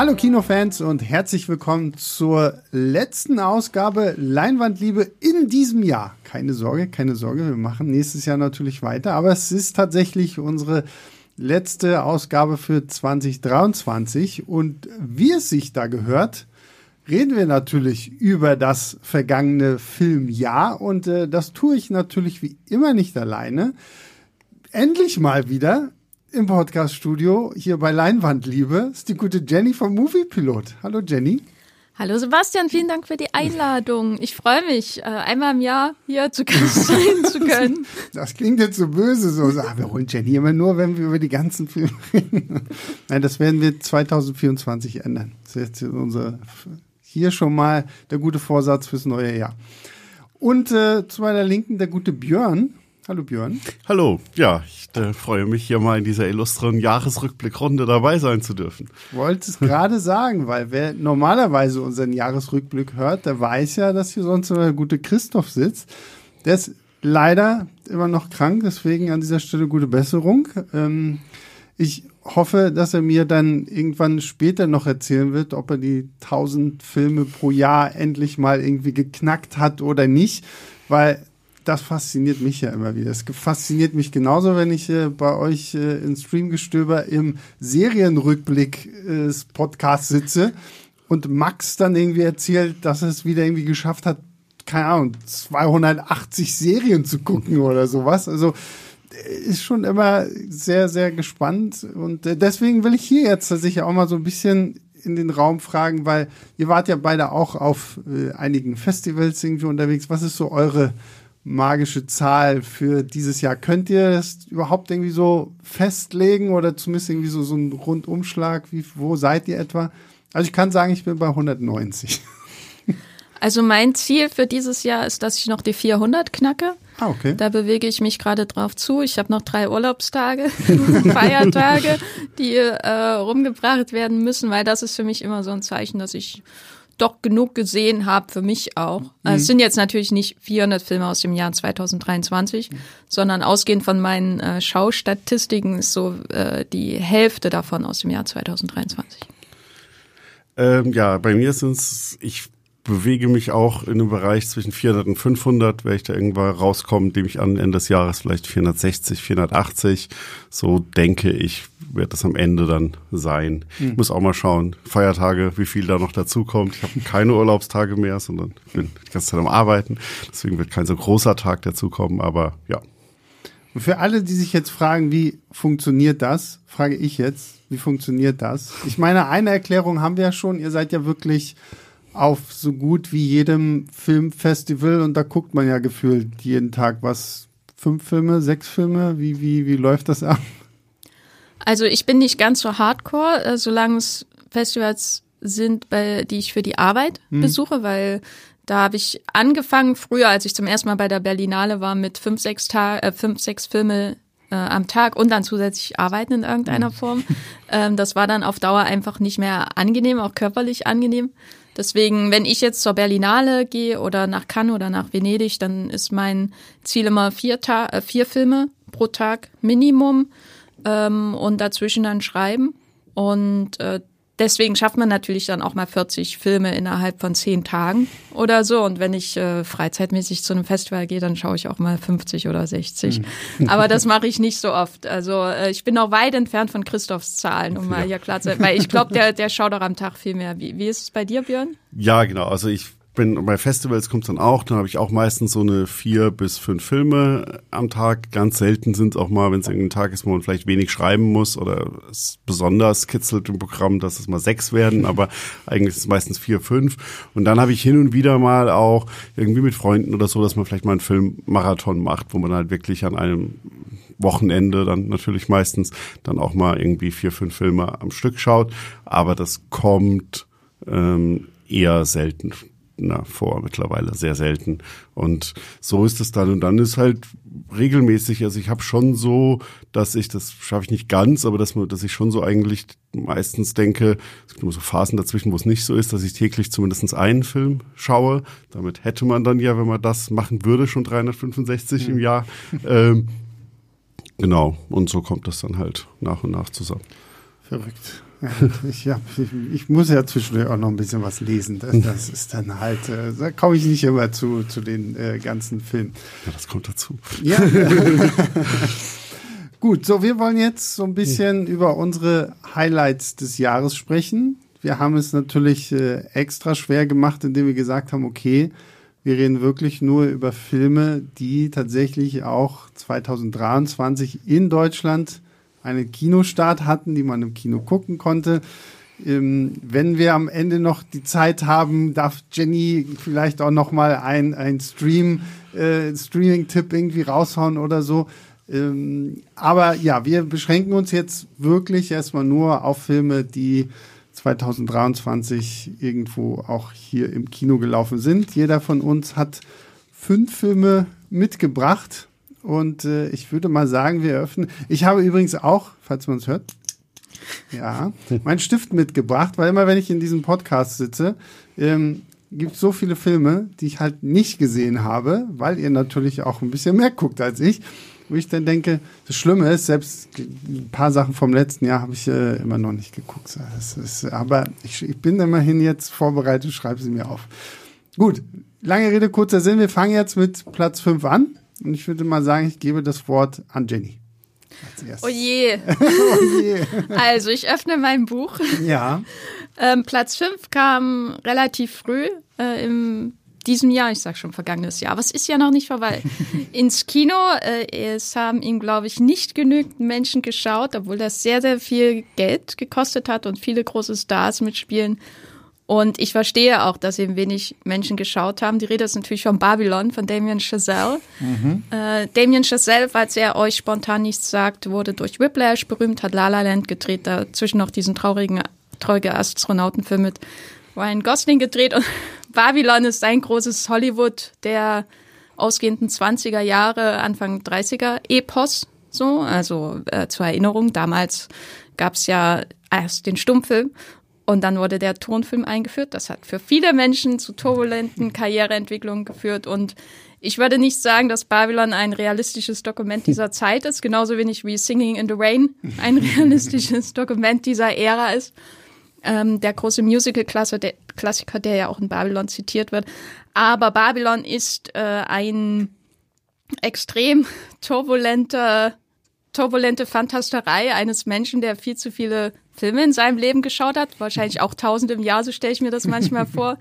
Hallo Kinofans und herzlich willkommen zur letzten Ausgabe Leinwandliebe in diesem Jahr. Keine Sorge, keine Sorge, wir machen nächstes Jahr natürlich weiter, aber es ist tatsächlich unsere letzte Ausgabe für 2023 und wie es sich da gehört, reden wir natürlich über das vergangene Filmjahr und äh, das tue ich natürlich wie immer nicht alleine. Endlich mal wieder im Podcaststudio hier bei Leinwandliebe ist die gute Jenny vom Moviepilot. Hallo Jenny. Hallo Sebastian, vielen Dank für die Einladung. Ich freue mich, äh, einmal im Jahr hier zu Gast sein zu können. Das klingt jetzt so böse, so, ah, wir holen Jenny immer nur, wenn wir über die ganzen Filme reden. Nein, das werden wir 2024 ändern. Das ist jetzt unser, hier schon mal der gute Vorsatz fürs neue Jahr. Und äh, zu meiner Linken der gute Björn. Hallo Björn. Hallo, ja, ich äh, freue mich hier mal in dieser illustren Jahresrückblickrunde dabei sein zu dürfen. Wollte es gerade sagen, weil wer normalerweise unseren Jahresrückblick hört, der weiß ja, dass hier sonst immer der gute Christoph sitzt. Der ist leider immer noch krank, deswegen an dieser Stelle gute Besserung. Ähm, ich hoffe, dass er mir dann irgendwann später noch erzählen wird, ob er die 1000 Filme pro Jahr endlich mal irgendwie geknackt hat oder nicht, weil das fasziniert mich ja immer wieder. Es fasziniert mich genauso, wenn ich äh, bei euch äh, in Streamgestöber im Serienrückblick äh, Podcast sitze und Max dann irgendwie erzählt, dass es wieder irgendwie geschafft hat, keine Ahnung, 280 Serien zu gucken oder sowas. Also äh, ist schon immer sehr, sehr gespannt und äh, deswegen will ich hier jetzt tatsächlich auch mal so ein bisschen in den Raum fragen, weil ihr wart ja beide auch auf äh, einigen Festivals irgendwie unterwegs. Was ist so eure magische Zahl für dieses Jahr. Könnt ihr das überhaupt irgendwie so festlegen oder zumindest irgendwie so, so einen Rundumschlag? Wie, wo seid ihr etwa? Also ich kann sagen, ich bin bei 190. Also mein Ziel für dieses Jahr ist, dass ich noch die 400 knacke. Ah, okay. Da bewege ich mich gerade drauf zu. Ich habe noch drei Urlaubstage, Feiertage, die äh, rumgebracht werden müssen, weil das ist für mich immer so ein Zeichen, dass ich doch genug gesehen habe für mich auch. Also mhm. Es sind jetzt natürlich nicht 400 Filme aus dem Jahr 2023, mhm. sondern ausgehend von meinen äh, Schaustatistiken ist so äh, die Hälfte davon aus dem Jahr 2023. Ähm, ja, bei mir sind es, ich bewege mich auch in einem Bereich zwischen 400 und 500, werde ich da irgendwann rauskommen, dem ich an Ende des Jahres vielleicht 460, 480. So denke ich, wird das am Ende dann sein. Mhm. Ich muss auch mal schauen, Feiertage, wie viel da noch dazukommt. Ich habe keine Urlaubstage mehr, sondern bin die ganze Zeit am Arbeiten. Deswegen wird kein so großer Tag dazukommen, aber ja. Und für alle, die sich jetzt fragen, wie funktioniert das, frage ich jetzt, wie funktioniert das? Ich meine, eine Erklärung haben wir ja schon. Ihr seid ja wirklich auf so gut wie jedem Filmfestival und da guckt man ja gefühlt jeden Tag was. Fünf Filme, sechs Filme? Wie, wie, wie läuft das ab? Also ich bin nicht ganz so hardcore, äh, solange es Festivals sind, bei, die ich für die Arbeit hm. besuche, weil da habe ich angefangen früher, als ich zum ersten Mal bei der Berlinale war, mit fünf, sechs, Tag, äh, fünf, sechs Filme äh, am Tag und dann zusätzlich arbeiten in irgendeiner hm. Form. Ähm, das war dann auf Dauer einfach nicht mehr angenehm, auch körperlich angenehm. Deswegen, wenn ich jetzt zur Berlinale gehe oder nach Cannes oder nach Venedig, dann ist mein Ziel immer vier, Ta äh, vier Filme pro Tag Minimum ähm, und dazwischen dann schreiben. Und äh, deswegen schafft man natürlich dann auch mal 40 Filme innerhalb von zehn Tagen oder so. Und wenn ich äh, freizeitmäßig zu einem Festival gehe, dann schaue ich auch mal 50 oder 60. Mhm. Aber das mache ich nicht so oft. Also äh, ich bin noch weit entfernt von Christophs Zahlen, um mal hier klar zu sein. Weil ich glaube, der, der schaut doch am Tag viel mehr. Wie, wie ist es bei dir, Björn? Ja, genau. Also ich bin bei Festivals kommt dann auch, dann habe ich auch meistens so eine vier bis fünf Filme am Tag. Ganz selten sind es auch mal, wenn es irgendein Tag ist, wo man vielleicht wenig schreiben muss oder es besonders kitzelt im Programm, dass es mal sechs werden, aber eigentlich ist es meistens vier, fünf. Und dann habe ich hin und wieder mal auch irgendwie mit Freunden oder so, dass man vielleicht mal einen Filmmarathon macht, wo man halt wirklich an einem Wochenende dann natürlich meistens dann auch mal irgendwie vier, fünf Filme am Stück schaut. Aber das kommt ähm, eher selten seltener vor, mittlerweile sehr selten. Und so ist es dann. Und dann ist halt regelmäßig, also ich habe schon so, dass ich, das schaffe ich nicht ganz, aber dass, dass ich schon so eigentlich meistens denke, es gibt immer so Phasen dazwischen, wo es nicht so ist, dass ich täglich zumindest einen Film schaue. Damit hätte man dann ja, wenn man das machen würde, schon 365 mhm. im Jahr. Ähm, genau, und so kommt das dann halt nach und nach zusammen. Verrückt. ich, hab, ich, ich, muss ja zwischendurch auch noch ein bisschen was lesen. Das, das ist dann halt, äh, da komme ich nicht immer zu, zu den äh, ganzen Filmen. Ja, das kommt dazu. Ja. Gut, so wir wollen jetzt so ein bisschen über unsere Highlights des Jahres sprechen. Wir haben es natürlich äh, extra schwer gemacht, indem wir gesagt haben, okay, wir reden wirklich nur über Filme, die tatsächlich auch 2023 in Deutschland einen Kinostart hatten, die man im Kino gucken konnte. Ähm, wenn wir am Ende noch die Zeit haben, darf Jenny vielleicht auch noch mal ein, ein Stream, äh, Streaming-Tipp irgendwie raushauen oder so. Ähm, aber ja, wir beschränken uns jetzt wirklich erstmal nur auf Filme, die 2023 irgendwo auch hier im Kino gelaufen sind. Jeder von uns hat fünf Filme mitgebracht und äh, ich würde mal sagen, wir öffnen. Ich habe übrigens auch, falls man es hört, ja, meinen Stift mitgebracht, weil immer wenn ich in diesem Podcast sitze, ähm, gibt es so viele Filme, die ich halt nicht gesehen habe, weil ihr natürlich auch ein bisschen mehr guckt als ich. Wo ich dann denke, das Schlimme ist, selbst ein paar Sachen vom letzten Jahr habe ich äh, immer noch nicht geguckt. Ist, aber ich, ich bin immerhin jetzt vorbereitet, schreibe sie mir auf. Gut, lange Rede, kurzer Sinn. Wir fangen jetzt mit Platz 5 an. Und ich würde mal sagen, ich gebe das Wort an Jenny. Oh je. oh je. Also, ich öffne mein Buch. Ja. Ähm, Platz 5 kam relativ früh äh, im diesem Jahr, ich sag schon vergangenes Jahr, aber es ist ja noch nicht vorbei, ins Kino. Äh, es haben ihm, glaube ich, nicht genügend Menschen geschaut, obwohl das sehr, sehr viel Geld gekostet hat und viele große Stars mitspielen. Und ich verstehe auch, dass eben wenig Menschen geschaut haben. Die Rede ist natürlich von Babylon, von Damien Chazelle. Mhm. Äh, Damien Chazelle, falls er euch spontan nichts sagt, wurde durch Whiplash berühmt, hat La La Land gedreht, dazwischen noch diesen traurigen, traurigen Astronautenfilm mit Ryan Gosling gedreht. Und Babylon ist ein großes Hollywood der ausgehenden 20er Jahre, Anfang 30er Epos. So, also äh, zur Erinnerung, damals gab es ja erst den Stummfilm und dann wurde der Tonfilm eingeführt. Das hat für viele Menschen zu turbulenten Karriereentwicklungen geführt. Und ich würde nicht sagen, dass Babylon ein realistisches Dokument dieser Zeit ist, genauso wenig wie Singing in the Rain ein realistisches Dokument dieser Ära ist. Ähm, der große Musical-Klassiker, der ja auch in Babylon zitiert wird. Aber Babylon ist äh, ein extrem turbulenter turbulente Fantasterei eines Menschen, der viel zu viele Filme in seinem Leben geschaut hat, wahrscheinlich auch tausend im Jahr, so stelle ich mir das manchmal vor,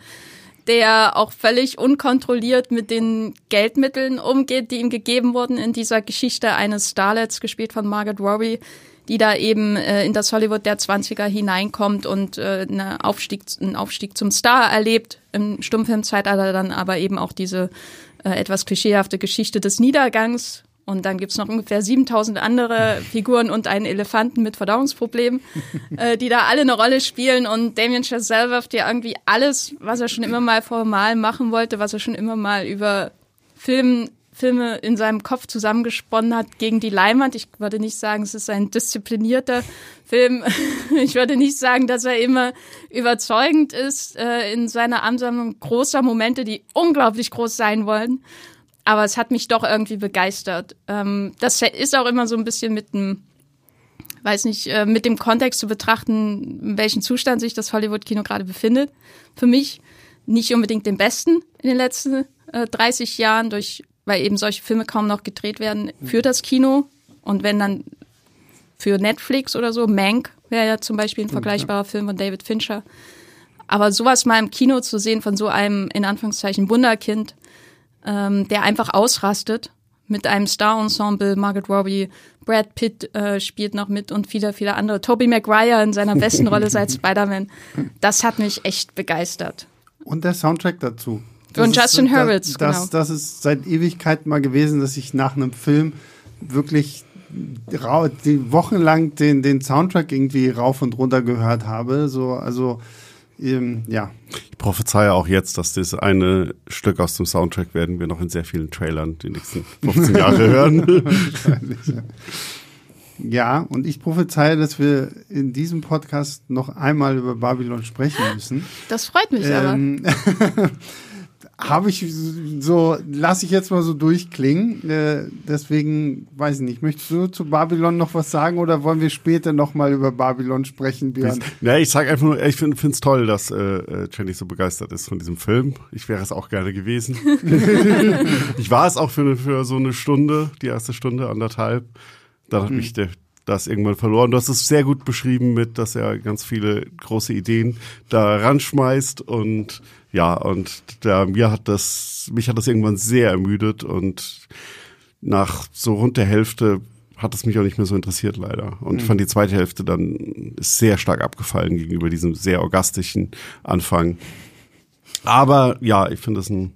der auch völlig unkontrolliert mit den Geldmitteln umgeht, die ihm gegeben wurden in dieser Geschichte eines Starlets, gespielt von Margaret Robbie, die da eben äh, in das Hollywood der 20er hineinkommt und äh, eine Aufstieg, einen Aufstieg zum Star erlebt, im Stummfilmzeitalter dann aber eben auch diese äh, etwas klischeehafte Geschichte des Niedergangs und dann gibt's noch ungefähr 7000 andere Figuren und einen Elefanten mit Verdauungsproblemen, äh, die da alle eine Rolle spielen. Und Damien Chazelle wirft ja irgendwie alles, was er schon immer mal formal machen wollte, was er schon immer mal über Film, Filme in seinem Kopf zusammengesponnen hat, gegen die Leinwand. Ich würde nicht sagen, es ist ein disziplinierter Film. Ich würde nicht sagen, dass er immer überzeugend ist äh, in seiner Ansammlung großer Momente, die unglaublich groß sein wollen aber es hat mich doch irgendwie begeistert. Ähm, das ist auch immer so ein bisschen mit dem, weiß nicht, äh, mit dem Kontext zu betrachten, in welchem Zustand sich das Hollywood-Kino gerade befindet. Für mich nicht unbedingt den besten in den letzten äh, 30 Jahren, durch, weil eben solche Filme kaum noch gedreht werden für das Kino. Und wenn dann für Netflix oder so, Mank wäre ja zum Beispiel ein vergleichbarer Film von David Fincher. Aber sowas mal im Kino zu sehen von so einem, in Anführungszeichen, Wunderkind, ähm, der einfach ausrastet mit einem Star-Ensemble. Margaret Robbie, Brad Pitt äh, spielt noch mit und viele, viele andere. Tobey Maguire in seiner besten Rolle seit Spider-Man. Das hat mich echt begeistert. Und der Soundtrack dazu. Das und Justin ist, Hurwitz, das, genau. Das ist seit Ewigkeiten mal gewesen, dass ich nach einem Film wirklich die wochenlang den, den Soundtrack irgendwie rauf und runter gehört habe. So, also ähm, ja. Ich prophezeie auch jetzt, dass das eine Stück aus dem Soundtrack werden wir noch in sehr vielen Trailern die nächsten 15 Jahre hören. ja, und ich prophezeie, dass wir in diesem Podcast noch einmal über Babylon sprechen müssen. Das freut mich ähm, aber. habe ich so, lasse ich jetzt mal so durchklingen. Äh, deswegen, weiß ich nicht, möchtest du zu Babylon noch was sagen oder wollen wir später noch mal über Babylon sprechen, Björn? Ja, ich sag einfach nur, ich finde es toll, dass äh, äh, Jenny so begeistert ist von diesem Film. Ich wäre es auch gerne gewesen. ich war es auch für, für so eine Stunde, die erste Stunde, anderthalb. Da hat mhm. mich der, das irgendwann verloren. Du hast es sehr gut beschrieben mit, dass er ganz viele große Ideen da ranschmeißt und ja, und da, mir hat das, mich hat das irgendwann sehr ermüdet und nach so rund der Hälfte hat es mich auch nicht mehr so interessiert leider. Und mhm. fand die zweite Hälfte dann sehr stark abgefallen gegenüber diesem sehr orgastischen Anfang. Aber ja, ich finde das ein,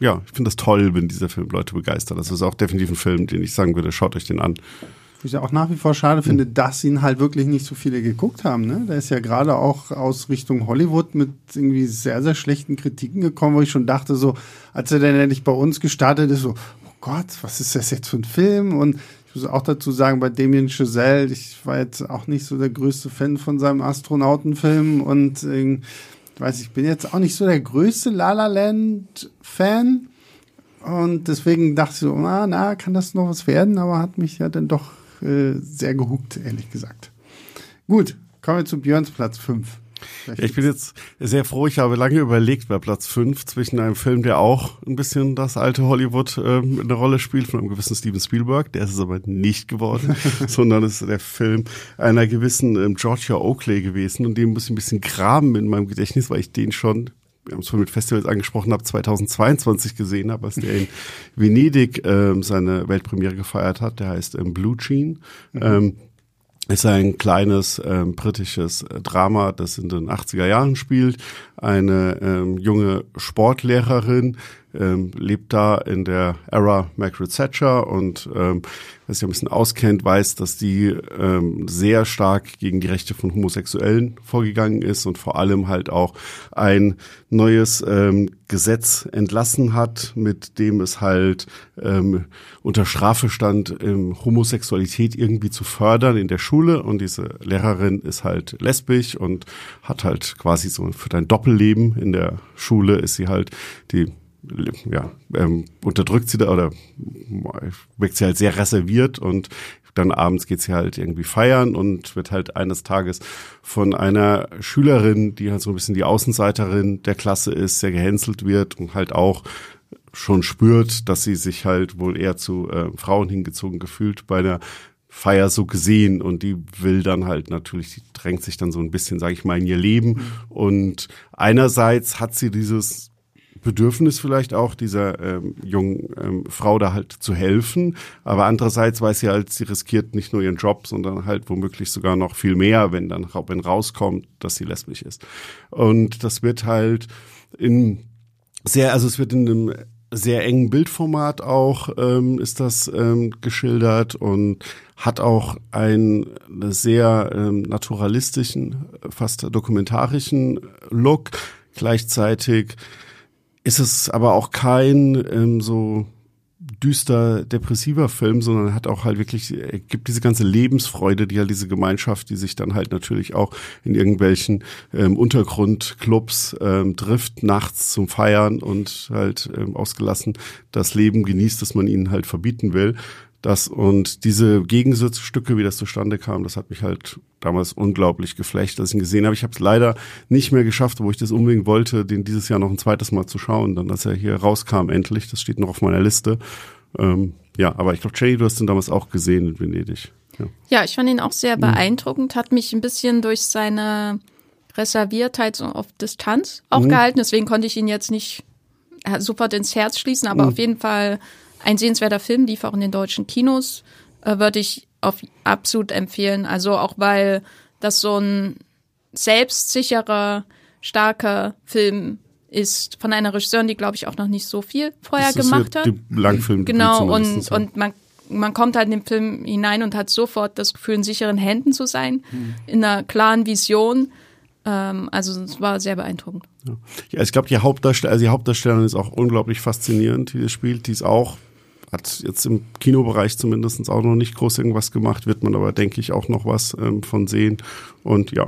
ja, ich finde das toll, wenn dieser Film Leute begeistert. Das ist auch definitiv ein Film, den ich sagen würde, schaut euch den an ich ja auch nach wie vor schade finde, dass ihn halt wirklich nicht so viele geguckt haben. Ne? Der ist ja gerade auch aus Richtung Hollywood mit irgendwie sehr, sehr schlechten Kritiken gekommen, wo ich schon dachte, so, als er dann endlich bei uns gestartet ist, so, oh Gott, was ist das jetzt für ein Film? Und ich muss auch dazu sagen, bei Damien Chazelle, ich war jetzt auch nicht so der größte Fan von seinem Astronautenfilm und äh, ich weiß, ich bin jetzt auch nicht so der größte La La Land Fan. Und deswegen dachte ich so, na, na, kann das noch was werden? Aber hat mich ja dann doch äh, sehr gehuckt, ehrlich gesagt. Gut, kommen wir zu Björns Platz 5. Ja, ich bin jetzt sehr froh, ich habe lange überlegt bei Platz 5 zwischen einem Film, der auch ein bisschen das alte Hollywood äh, eine Rolle spielt, von einem gewissen Steven Spielberg, der ist es aber nicht geworden, sondern es ist der Film einer gewissen ähm, Georgia Oakley gewesen und den muss ich ein bisschen graben in meinem Gedächtnis, weil ich den schon wir haben es vorhin mit Festivals angesprochen habe, 2022 gesehen habe, als der in Venedig ähm, seine Weltpremiere gefeiert hat. Der heißt ähm, Blue Jean. Mhm. Ähm, ist ein kleines ähm, britisches äh, Drama, das in den 80er Jahren spielt. Eine ähm, junge Sportlehrerin ähm, lebt da in der Era Margaret Thatcher und ähm, wer sich ein bisschen auskennt, weiß, dass die ähm, sehr stark gegen die Rechte von Homosexuellen vorgegangen ist und vor allem halt auch ein neues ähm, Gesetz entlassen hat, mit dem es halt ähm, unter Strafe stand, ähm, Homosexualität irgendwie zu fördern in der Schule. Und diese Lehrerin ist halt lesbisch und hat halt quasi so für dein Doppelleben in der Schule ist sie halt die ja, ähm, unterdrückt sie da oder wirkt sie halt sehr reserviert und dann abends geht sie halt irgendwie feiern und wird halt eines Tages von einer Schülerin, die halt so ein bisschen die Außenseiterin der Klasse ist, sehr gehänselt wird und halt auch schon spürt, dass sie sich halt wohl eher zu äh, Frauen hingezogen gefühlt bei der Feier so gesehen und die will dann halt natürlich, die drängt sich dann so ein bisschen, sage ich mal, in ihr Leben und einerseits hat sie dieses Bedürfnis vielleicht auch dieser ähm, jungen ähm, Frau da halt zu helfen. Aber andererseits weiß sie halt, sie riskiert nicht nur ihren Job, sondern halt womöglich sogar noch viel mehr, wenn dann wenn rauskommt, dass sie lesbisch ist. Und das wird halt in sehr, also es wird in einem sehr engen Bildformat auch ähm, ist das ähm, geschildert und hat auch einen sehr ähm, naturalistischen, fast dokumentarischen Look. Gleichzeitig ist es aber auch kein ähm, so düster depressiver Film, sondern hat auch halt wirklich, er gibt diese ganze Lebensfreude, die halt diese Gemeinschaft, die sich dann halt natürlich auch in irgendwelchen ähm, Untergrundclubs ähm, trifft, nachts zum Feiern und halt ähm, ausgelassen das Leben genießt, das man ihnen halt verbieten will. Das und diese Gegensatzstücke, wie das zustande kam, das hat mich halt damals unglaublich geflecht, dass ich ihn gesehen habe. Ich habe es leider nicht mehr geschafft, wo ich das unbedingt wollte, den dieses Jahr noch ein zweites Mal zu schauen, dann dass er hier rauskam endlich. Das steht noch auf meiner Liste. Ähm, ja, aber ich glaube, Jenny, du hast ihn damals auch gesehen in Venedig. Ja, ja ich fand ihn auch sehr mhm. beeindruckend, hat mich ein bisschen durch seine Reserviertheit so auf Distanz auch mhm. gehalten. Deswegen konnte ich ihn jetzt nicht äh, sofort ins Herz schließen, aber mhm. auf jeden Fall ein sehenswerter Film, lief auch in den deutschen Kinos, äh, würde ich auf absolut empfehlen. Also auch weil das so ein selbstsicherer, starker Film ist von einer Regisseurin, die glaube ich auch noch nicht so viel vorher das gemacht hat. Langfilm. Genau und und man man kommt halt in den Film hinein und hat sofort das Gefühl, in sicheren Händen zu sein, mhm. in einer klaren Vision. Ähm, also es war sehr beeindruckend. Ja, ja ich glaube, die Hauptdarstellerin, also die Hauptdarstellerin ist auch unglaublich faszinierend, die das spielt. Die ist auch hat jetzt im Kinobereich zumindest auch noch nicht groß irgendwas gemacht, wird man aber, denke ich, auch noch was ähm, von sehen. Und ja.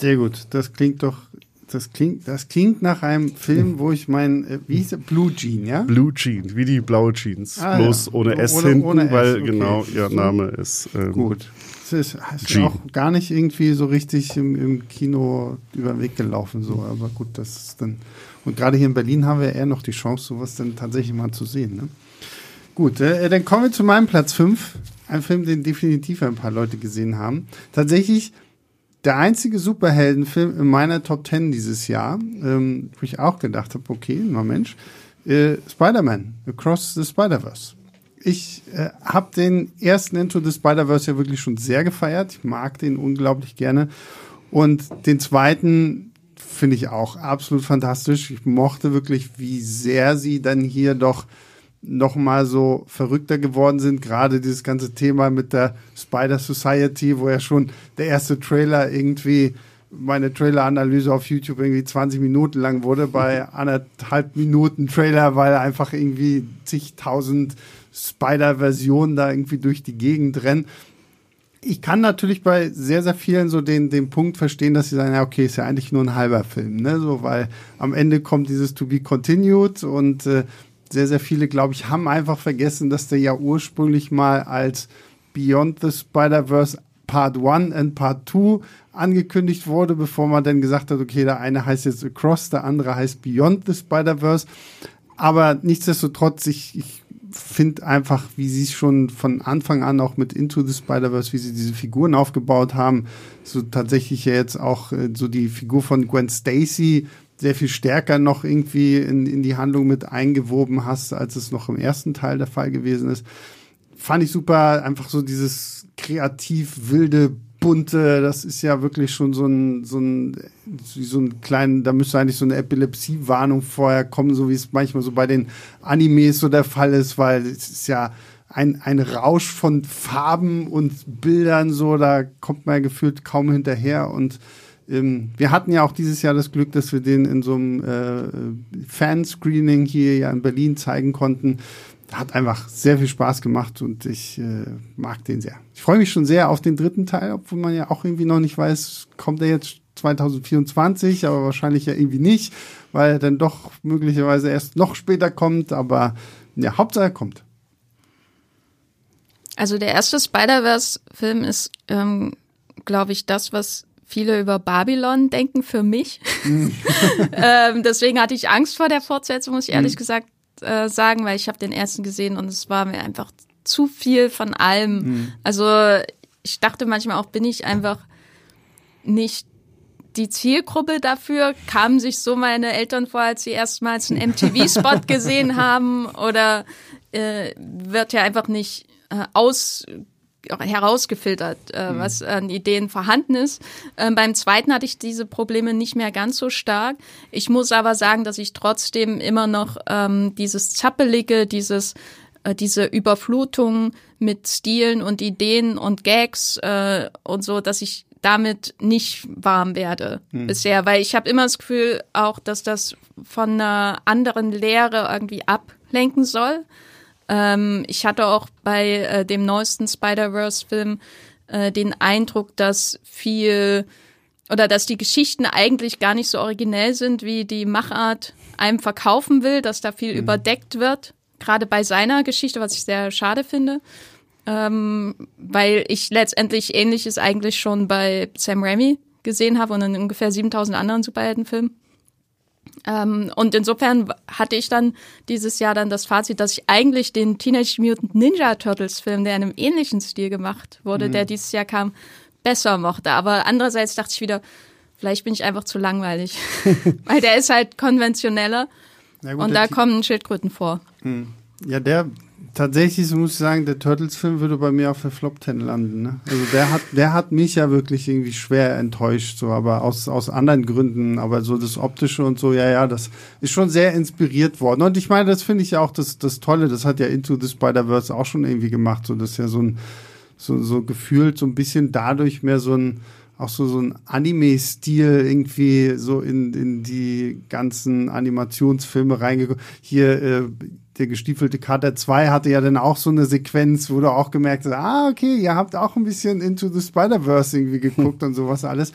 Sehr gut. Das klingt doch das klingt, das klingt nach einem Film, wo ich mein, äh, wie hieß der? Blue Jean, ja? Blue Jeans, wie die blaue Jeans. Ah, Bloß ja. ohne S Ohne- hinten, ohne S, weil okay. genau ihr Name ist. Ähm, Gut. Es ist, ist G. auch gar nicht irgendwie so richtig im, im Kino über den Weg gelaufen, so. Aber gut, das ist dann. Und gerade hier in Berlin haben wir eher noch die Chance, sowas dann tatsächlich mal zu sehen. Ne? Gut, äh, dann kommen wir zu meinem Platz 5. Ein Film, den definitiv ein paar Leute gesehen haben. Tatsächlich der einzige Superheldenfilm in meiner Top 10 dieses Jahr, ähm, wo ich auch gedacht habe, okay, na Mensch, äh, Spider-Man, Across the Spider-Verse. Ich äh, habe den ersten Into the Spider-Verse ja wirklich schon sehr gefeiert. Ich mag den unglaublich gerne. Und den zweiten finde ich auch absolut fantastisch. Ich mochte wirklich, wie sehr sie dann hier doch noch mal so verrückter geworden sind. Gerade dieses ganze Thema mit der Spider Society, wo ja schon der erste Trailer irgendwie meine Trailer-Analyse auf YouTube irgendwie 20 Minuten lang wurde bei anderthalb Minuten Trailer, weil einfach irgendwie zigtausend Spider-Versionen da irgendwie durch die Gegend rennen. Ich kann natürlich bei sehr, sehr vielen so den, den Punkt verstehen, dass sie sagen, ja, okay, ist ja eigentlich nur ein halber Film, ne? So, weil am Ende kommt dieses To Be Continued und äh, sehr, sehr viele, glaube ich, haben einfach vergessen, dass der ja ursprünglich mal als Beyond the Spider-Verse Part 1 und Part 2 angekündigt wurde, bevor man dann gesagt hat, okay, der eine heißt jetzt Across, der andere heißt Beyond the Spider-Verse. Aber nichtsdestotrotz, ich, ich finde einfach, wie sie es schon von Anfang an auch mit Into the Spider-Verse, wie sie diese Figuren aufgebaut haben, so tatsächlich ja jetzt auch äh, so die Figur von Gwen Stacy sehr viel stärker noch irgendwie in, in die Handlung mit eingewoben hast, als es noch im ersten Teil der Fall gewesen ist. Fand ich super, einfach so dieses kreativ wilde, bunte, das ist ja wirklich schon so ein, so ein, so ein kleinen, da müsste eigentlich so eine Epilepsie-Warnung vorher kommen, so wie es manchmal so bei den Animes so der Fall ist, weil es ist ja ein, ein Rausch von Farben und Bildern so, da kommt man ja gefühlt kaum hinterher und ähm, wir hatten ja auch dieses Jahr das Glück, dass wir den in so einem äh, Fanscreening hier ja in Berlin zeigen konnten. Hat einfach sehr viel Spaß gemacht und ich äh, mag den sehr. Ich freue mich schon sehr auf den dritten Teil, obwohl man ja auch irgendwie noch nicht weiß, kommt er jetzt 2024, aber wahrscheinlich ja irgendwie nicht, weil er dann doch möglicherweise erst noch später kommt, aber ja, Hauptsache er kommt. Also der erste Spider-Verse-Film ist, ähm, glaube ich, das, was viele über Babylon denken für mich. ähm, deswegen hatte ich Angst vor der Fortsetzung, muss ich ehrlich gesagt äh, sagen, weil ich habe den ersten gesehen und es war mir einfach zu viel von allem. Also ich dachte manchmal auch, bin ich einfach nicht die Zielgruppe dafür? Kamen sich so meine Eltern vor, als sie erstmals einen MTV-Spot gesehen haben? Oder äh, wird ja einfach nicht äh, aus herausgefiltert, äh, Mhm. was an Ideen vorhanden ist. Ähm, beim zweiten hatte ich diese Probleme nicht mehr ganz so stark. Ich muss aber sagen, dass ich trotzdem immer noch ähm, dieses Zappelige, dieses äh, diese Überflutung mit Stilen und Ideen und Gags äh, und so, dass ich damit nicht warm werde bisher, weil ich habe immer das Gefühl auch, dass das von einer anderen Lehre irgendwie ablenken soll. Ähm, ich hatte auch bei äh, dem neuesten Spider-Verse-Film äh, den Eindruck, dass viel oder dass die Geschichten eigentlich gar nicht so originell sind, wie die Machart einem verkaufen will, dass da viel überdeckt wird. Gerade bei seiner Geschichte, was ich sehr schade finde. Ähm, weil ich letztendlich Ähnliches eigentlich schon bei Sam Raimi gesehen habe und in ungefähr 7000 anderen Superheldenfilmen. Ähm, und insofern hatte ich dann dieses Jahr dann das Fazit, dass ich eigentlich den Teenage Mutant Ninja Turtles Film, der in einem ähnlichen Stil gemacht wurde, der dieses Jahr kam, besser mochte. Aber andererseits dachte ich wieder, vielleicht bin ich einfach zu langweilig. Weil der ist halt konventioneller gut, und da kommen Schildkröten vor. Ja, der tatsächlich, so muss ich sagen, der Turtles-Film würde bei mir auf der Flop 10 landen. Ne? Also der hat, der hat mich ja wirklich irgendwie schwer enttäuscht, so, aber aus, aus anderen Gründen. Aber so das Optische und so, ja, ja, das ist schon sehr inspiriert worden. Und ich meine, das finde ich ja auch das, das Tolle, das hat ja Into the Spider-Verse auch schon irgendwie gemacht. So, das ist ja so ein, so, so gefühlt so ein bisschen dadurch mehr so ein, auch so, so ein Anime-Stil irgendwie so in, in die ganzen Animationsfilme reingekommen. Hier, äh, der gestiefelte Kater 2 hatte ja dann auch so eine Sequenz, wo du auch gemerkt hast, ah, okay, ihr habt auch ein bisschen Into the Spider-Verse irgendwie geguckt und sowas alles.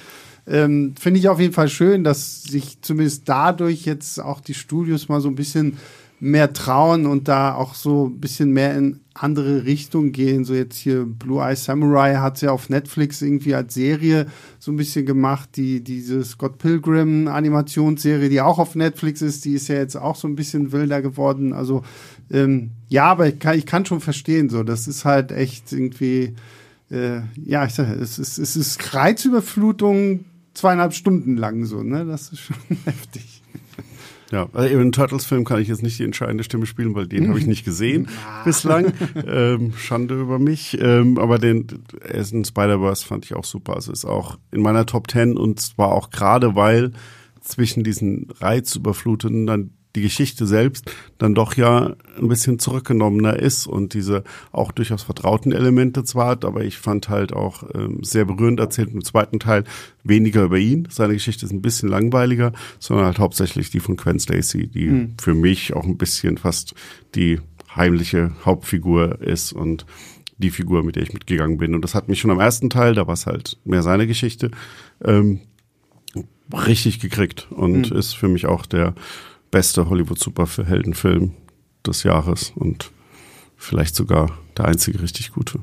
ähm, finde ich auf jeden Fall schön, dass sich zumindest dadurch jetzt auch die Studios mal so ein bisschen mehr trauen und da auch so ein bisschen mehr in andere Richtungen gehen. So jetzt hier Blue Eye Samurai hat ja auf Netflix irgendwie als Serie so ein bisschen gemacht. Die, diese Scott Pilgrim Animationsserie, die auch auf Netflix ist, die ist ja jetzt auch so ein bisschen wilder geworden. Also ähm, ja, aber ich kann, ich kann schon verstehen, so das ist halt echt irgendwie, äh, ja, ich sage, es ist, es ist Reizüberflutung zweieinhalb Stunden lang so, ne? Das ist schon heftig. Ja, also im Turtles-Film kann ich jetzt nicht die entscheidende Stimme spielen, weil den habe ich nicht gesehen bislang. Ähm, Schande über mich. Ähm, aber den Essen Spider-Verse fand ich auch super. Also ist auch in meiner Top Ten und zwar auch gerade, weil zwischen diesen Reizüberflutenden dann die Geschichte selbst dann doch ja ein bisschen zurückgenommener ist und diese auch durchaus vertrauten Elemente zwar hat, aber ich fand halt auch ähm, sehr berührend erzählt im zweiten Teil weniger über ihn. Seine Geschichte ist ein bisschen langweiliger, sondern halt hauptsächlich die von Gwen Stacy, die mhm. für mich auch ein bisschen fast die heimliche Hauptfigur ist und die Figur, mit der ich mitgegangen bin. Und das hat mich schon am ersten Teil, da war es halt mehr seine Geschichte, ähm, richtig gekriegt und mhm. ist für mich auch der beste Hollywood-Superheldenfilm des Jahres und vielleicht sogar der einzige richtig gute.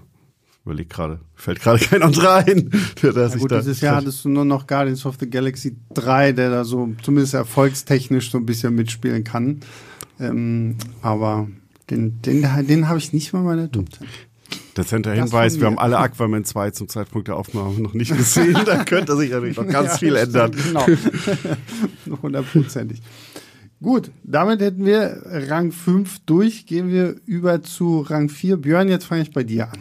Überleg gerade, fällt gerade kein anderer ein. Der, der ja, gut, dieses Jahr hattest du nur noch Guardians of the Galaxy 3, der da so zumindest erfolgstechnisch so ein bisschen mitspielen kann. Ähm, aber den, den, den habe ich nicht mal meine Top 10. Dezenter Hinweis, wir haben alle Aquaman 2 zum Zeitpunkt der Aufnahme noch nicht gesehen. da könnte sich natürlich noch ganz ja, viel ändern. Genau. Hundertprozentig. Gut, damit hätten wir Rang 5 durch. Gehen wir über zu Rang 4. Björn, jetzt fange ich bei dir an.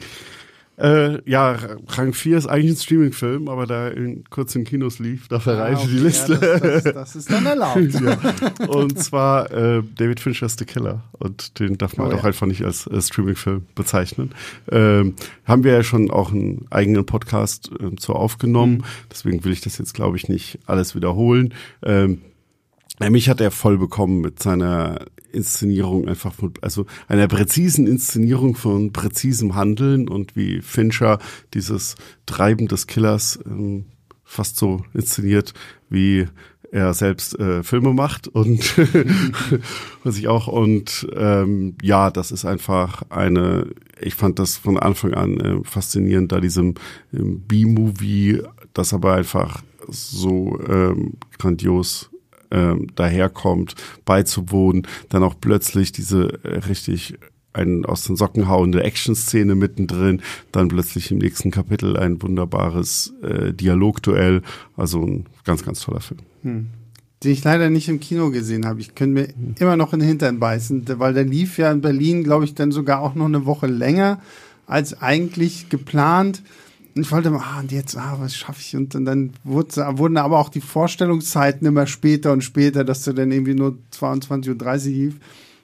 Äh, ja, Rang 4 ist eigentlich ein Streaming-Film, aber da in, kurz in Kinos lief, da verreiche ah, okay, die Liste. Ja, das, das, das, ist dann erlaubt. ja. Und zwar äh, David Fincher's The Killer. Und den darf man oh, doch ja. einfach nicht als äh, Streaming-Film bezeichnen. Ähm, haben wir ja schon auch einen eigenen Podcast äh, zu aufgenommen. Mhm. Deswegen will ich das jetzt, glaube ich, nicht alles wiederholen. Ähm, ja, mich hat er voll bekommen mit seiner Inszenierung einfach von, also einer präzisen Inszenierung von präzisem Handeln und wie Fincher dieses Treiben des Killers ähm, fast so inszeniert, wie er selbst äh, Filme macht und was ich auch und ähm, ja, das ist einfach eine. Ich fand das von Anfang an äh, faszinierend, da diesem ähm, B-Movie, das aber einfach so ähm, grandios ähm, daherkommt, beizuwohnen, dann auch plötzlich diese äh, richtig ein aus den Socken hauende Action-Szene mittendrin, dann plötzlich im nächsten Kapitel ein wunderbares äh, Dialogduell. Also ein ganz, ganz toller Film. Hm. Den ich leider nicht im Kino gesehen habe. Ich könnte mir hm. immer noch in den Hintern beißen, weil der lief ja in Berlin, glaube ich, dann sogar auch noch eine Woche länger als eigentlich geplant. Und ich wollte mal, ah, und jetzt, ah, was schaffe ich? Und, und dann wurde, wurden aber auch die Vorstellungszeiten immer später und später, dass der dann irgendwie nur 22.30 Uhr lief.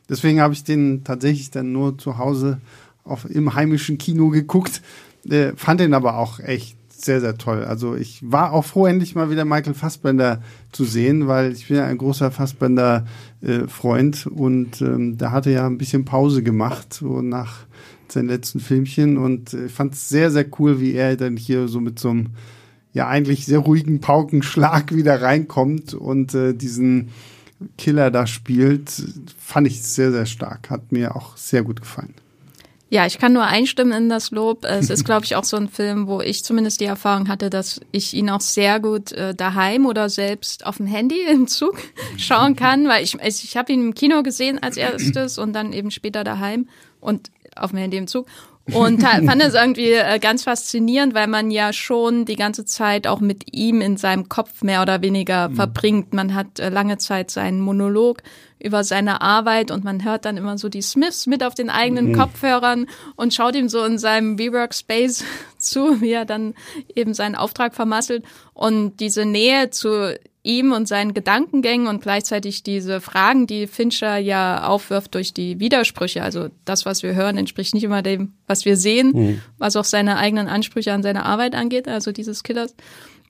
Deswegen habe ich den tatsächlich dann nur zu Hause auf, im heimischen Kino geguckt. Äh, fand den aber auch echt sehr, sehr toll. Also ich war auch froh, endlich mal wieder Michael Fassbender zu sehen, weil ich bin ja ein großer Fassbender-Freund äh, und ähm, da hatte ja ein bisschen Pause gemacht, so nach sein letzten Filmchen und ich fand es sehr, sehr cool, wie er dann hier so mit so einem ja eigentlich sehr ruhigen Paukenschlag wieder reinkommt und äh, diesen Killer da spielt, fand ich sehr, sehr stark. Hat mir auch sehr gut gefallen. Ja, ich kann nur einstimmen in das Lob. Es ist, glaube ich, auch so ein Film, wo ich zumindest die Erfahrung hatte, dass ich ihn auch sehr gut äh, daheim oder selbst auf dem Handy im Zug schauen kann, weil ich, ich habe ihn im Kino gesehen als erstes und dann eben später daheim. Und auf dem Handy im Zug. Und fand es irgendwie äh, ganz faszinierend, weil man ja schon die ganze Zeit auch mit ihm in seinem Kopf mehr oder weniger mhm. verbringt. Man hat äh, lange Zeit seinen Monolog über seine Arbeit und man hört dann immer so die Smiths mit auf den eigenen mhm. Kopfhörern und schaut ihm so in seinem WeWork-Space zu, wie er dann eben seinen Auftrag vermasselt. Und diese Nähe zu ihm und seinen Gedankengängen und gleichzeitig diese Fragen, die Fincher ja aufwirft durch die Widersprüche. Also das, was wir hören, entspricht nicht immer dem, was wir sehen, mhm. was auch seine eigenen Ansprüche an seine Arbeit angeht, also dieses Killers.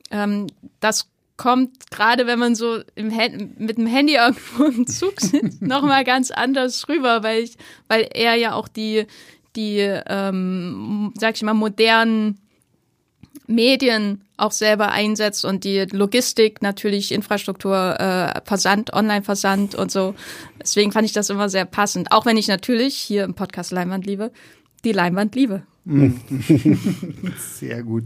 Ähm, das kommt gerade, wenn man so mit dem Handy irgendwo im Zug sitzt, nochmal ganz anders rüber, weil ich, weil er ja auch die, die, ähm, sag ich mal, modernen Medien auch selber einsetzt und die Logistik natürlich Infrastruktur, äh, Versand, Online-Versand und so. Deswegen fand ich das immer sehr passend. Auch wenn ich natürlich hier im Podcast Leinwand liebe, die Leinwand liebe. Sehr gut.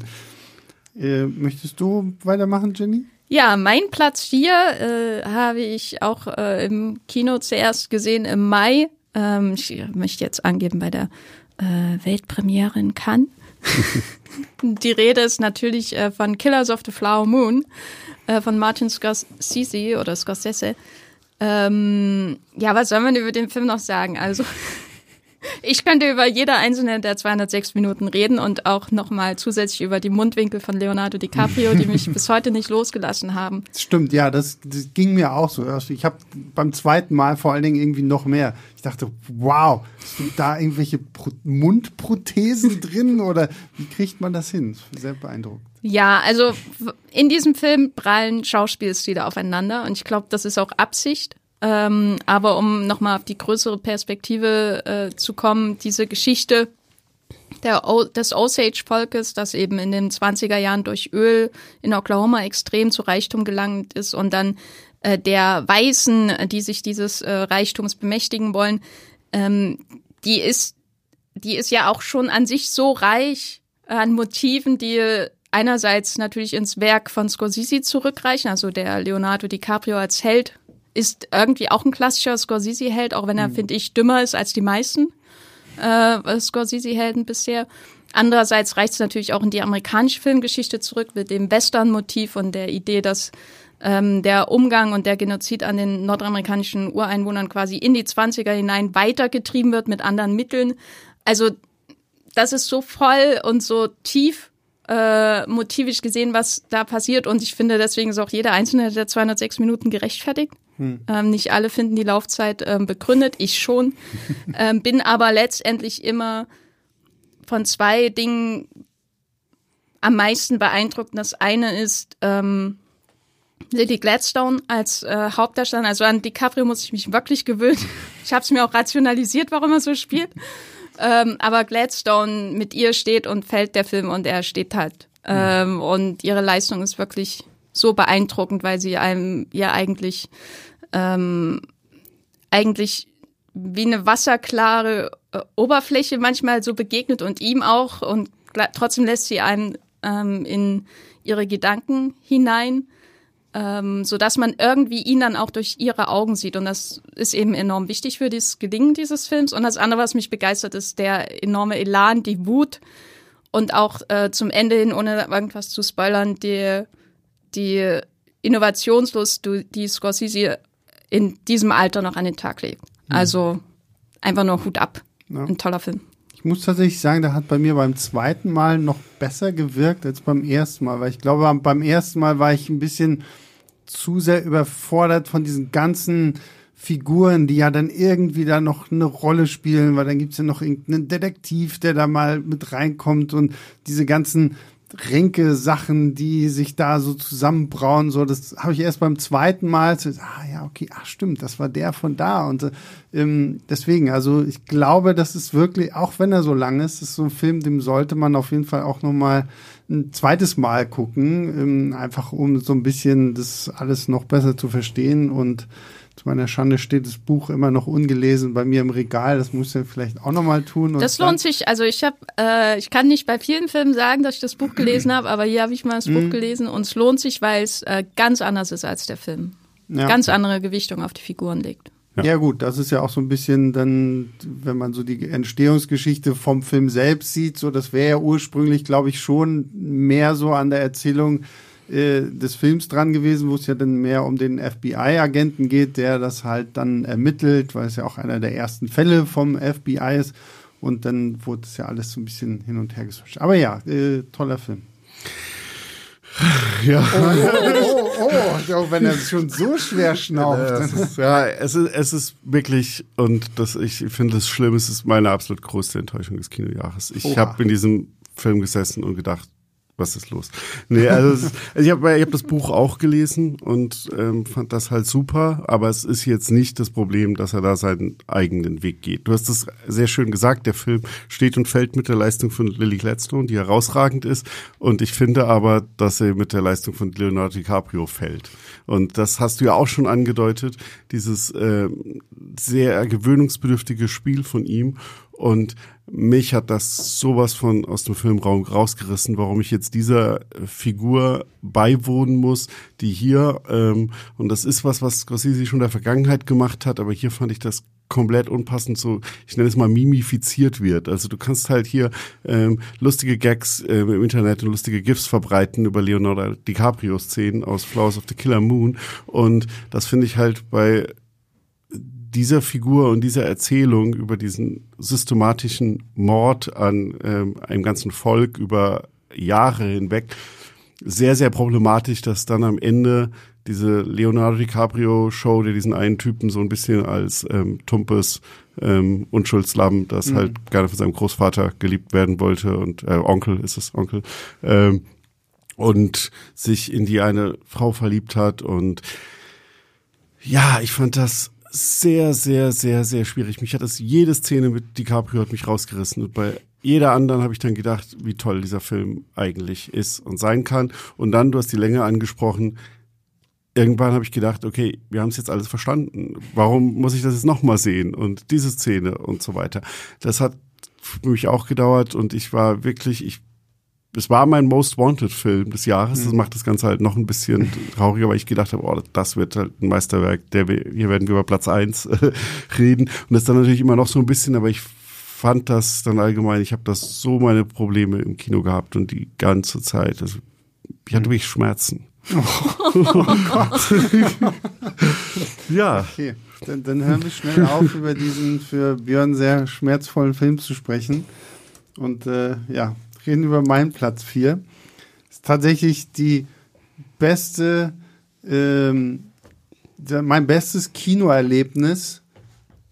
Äh, möchtest du weitermachen, Jenny? Ja, mein Platz 4 äh, habe ich auch äh, im Kino zuerst gesehen im Mai. Ähm, ich möchte jetzt angeben bei der äh, Weltpremiere in Cannes. Die Rede ist natürlich äh, von Killers of the Flower Moon äh, von Martin Scorsese oder Scorsese. Ähm, ja, was soll man über den Film noch sagen? Also ich könnte über jede einzelne der 206 Minuten reden und auch nochmal zusätzlich über die Mundwinkel von Leonardo DiCaprio, die mich bis heute nicht losgelassen haben. Stimmt, ja, das, das ging mir auch so. Ich habe beim zweiten Mal vor allen Dingen irgendwie noch mehr. Ich dachte, wow, sind da irgendwelche Pro Mundprothesen drin oder wie kriegt man das hin? Sehr beeindruckend. Ja, also in diesem Film prallen Schauspielstile aufeinander und ich glaube, das ist auch Absicht. Ähm, aber um nochmal auf die größere Perspektive äh, zu kommen, diese Geschichte o des Osage-Volkes, das eben in den 20er Jahren durch Öl in Oklahoma extrem zu Reichtum gelangt ist und dann äh, der Weißen, die sich dieses äh, Reichtums bemächtigen wollen, ähm, die ist, die ist ja auch schon an sich so reich an Motiven, die einerseits natürlich ins Werk von Scorsese zurückreichen, also der Leonardo DiCaprio als Held ist irgendwie auch ein klassischer Scorsese-Held, auch wenn er, mhm. finde ich, dümmer ist als die meisten äh, Scorsese-Helden bisher. Andererseits reicht es natürlich auch in die amerikanische Filmgeschichte zurück mit dem Western-Motiv und der Idee, dass ähm, der Umgang und der Genozid an den nordamerikanischen Ureinwohnern quasi in die 20er hinein weitergetrieben wird mit anderen Mitteln. Also das ist so voll und so tief äh, motivisch gesehen, was da passiert. Und ich finde, deswegen ist auch jeder einzelne der 206 Minuten gerechtfertigt. Hm. Ähm, nicht alle finden die Laufzeit ähm, begründet, ich schon. ähm, bin aber letztendlich immer von zwei Dingen am meisten beeindruckt. Das eine ist ähm, Lily Gladstone als äh, Hauptdarsteller. Also an DiCaprio muss ich mich wirklich gewöhnen. Ich habe es mir auch rationalisiert, warum er so spielt. Ähm, aber Gladstone, mit ihr steht und fällt der Film und er steht halt. Ähm, und ihre Leistung ist wirklich so beeindruckend, weil sie einem ja eigentlich ähm, eigentlich wie eine wasserklare äh, Oberfläche manchmal so begegnet und ihm auch. Und trotzdem lässt sie einen ähm, in ihre Gedanken hinein, ähm, so dass man irgendwie ihn dann auch durch ihre Augen sieht und das ist eben enorm wichtig für das Gelingen dieses Films und das andere, was mich begeistert, ist der enorme Elan, die Wut und auch äh, zum Ende hin, ohne irgendwas zu spoilern, die die Innovationslust, die Scorsese in diesem Alter noch an den Tag legt. Mhm. Also einfach nur Hut ab. Ja. Ein toller Film. Ich muss tatsächlich sagen, der hat bei mir beim zweiten Mal noch besser gewirkt als beim ersten Mal, weil ich glaube, beim ersten Mal war ich ein bisschen zu sehr überfordert von diesen ganzen Figuren, die ja dann irgendwie da noch eine Rolle spielen, weil dann gibt's ja noch irgendeinen Detektiv, der da mal mit reinkommt und diese ganzen Ränke-Sachen, die sich da so zusammenbrauen, so, das habe ich erst beim zweiten Mal, so, ah ja, okay, ach stimmt, das war der von da und ähm, deswegen, also ich glaube, das ist wirklich, auch wenn er so lang ist, ist so ein Film, dem sollte man auf jeden Fall auch nochmal ein zweites Mal gucken, ähm, einfach um so ein bisschen das alles noch besser zu verstehen und zu meiner Schande steht das Buch immer noch ungelesen bei mir im Regal. Das muss ich vielleicht auch nochmal tun. das lohnt sich. Also ich habe, äh, ich kann nicht bei vielen Filmen sagen, dass ich das Buch gelesen habe, aber hier habe ich mal das Buch mhm. gelesen und es lohnt sich, weil es äh, ganz anders ist als der Film. Ja. Ganz andere Gewichtung auf die Figuren legt. Ja. ja. gut, das ist ja auch so ein bisschen dann, wenn man so die Entstehungsgeschichte vom Film selbst sieht, so das wäre ja ursprünglich, glaube ich, schon mehr so an der Erzählung äh, des Films dran gewesen, wo es ja dann mehr um den FBI-Agenten geht, der das halt dann ermittelt, weil es ja auch einer der ersten Fälle vom FBI ist. Und dann wurde es ja alles so ein bisschen hin und her geswitcht. Aber ja, äh, toller Film. Ja. Oh, oh, oh, oh, oh, wenn er schon so schwer schnauft. Ja, es ist, ja, es ist, es ist wirklich, und das, ich finde es schlimm, es ist meine absolut größte Enttäuschung des Kinojahres. Ich habe in diesem Film gesessen und gedacht, was ist los? Nee, also, ist, also ich habe ich hab das Buch auch gelesen und ähm, fand das halt super, aber es ist jetzt nicht das Problem, dass er da seinen eigenen Weg geht. Du hast es sehr schön gesagt, der Film steht und fällt mit der Leistung von Lily Gladstone, die herausragend ist und ich finde aber, dass er mit der Leistung von Leonardo DiCaprio fällt. Und das hast du ja auch schon angedeutet, dieses äh, sehr gewöhnungsbedürftige Spiel von ihm und mich hat das sowas von aus dem Filmraum rausgerissen, warum ich jetzt dieser Figur beiwohnen muss, die hier, ähm, und das ist was, was Scorsese schon in der Vergangenheit gemacht hat, aber hier fand ich das komplett unpassend so, ich nenne es mal mimifiziert wird. Also du kannst halt hier ähm, lustige Gags äh, im Internet und lustige GIFs verbreiten über Leonardo DiCaprio-Szenen aus Flowers of the Killer Moon und das finde ich halt bei dieser Figur und dieser Erzählung über diesen systematischen Mord an ähm, einem ganzen Volk über Jahre hinweg sehr, sehr problematisch, dass dann am Ende diese Leonardo DiCaprio Show, der diesen einen Typen so ein bisschen als ähm, tumpes ähm, Unschuldslamm, das mhm. halt gerne von seinem Großvater geliebt werden wollte und äh, Onkel ist es, Onkel, ähm, und sich in die eine Frau verliebt hat und ja, ich fand das sehr, sehr, sehr, sehr schwierig. Mich hat das jede Szene mit DiCaprio hat mich rausgerissen. Und bei jeder anderen habe ich dann gedacht, wie toll dieser Film eigentlich ist und sein kann. Und dann, du hast die Länge angesprochen, irgendwann habe ich gedacht, okay, wir haben es jetzt alles verstanden. Warum muss ich das jetzt nochmal sehen? Und diese Szene und so weiter. Das hat für mich auch gedauert und ich war wirklich, ich es war mein Most Wanted Film des Jahres. Das mhm. macht das Ganze halt noch ein bisschen trauriger, weil ich gedacht habe, oh, das wird halt ein Meisterwerk. Der, hier werden wir über Platz eins äh, reden. Und das ist dann natürlich immer noch so ein bisschen, aber ich fand das dann allgemein, ich habe das so meine Probleme im Kino gehabt und die ganze Zeit. Also, ich hatte mhm. wirklich Schmerzen. Oh, oh Gott. ja. Okay, dann, dann hören wir schnell auf, über diesen für Björn sehr schmerzvollen Film zu sprechen. Und äh, ja, reden über meinen Platz 4. Ist tatsächlich die beste, ähm, mein bestes Kinoerlebnis,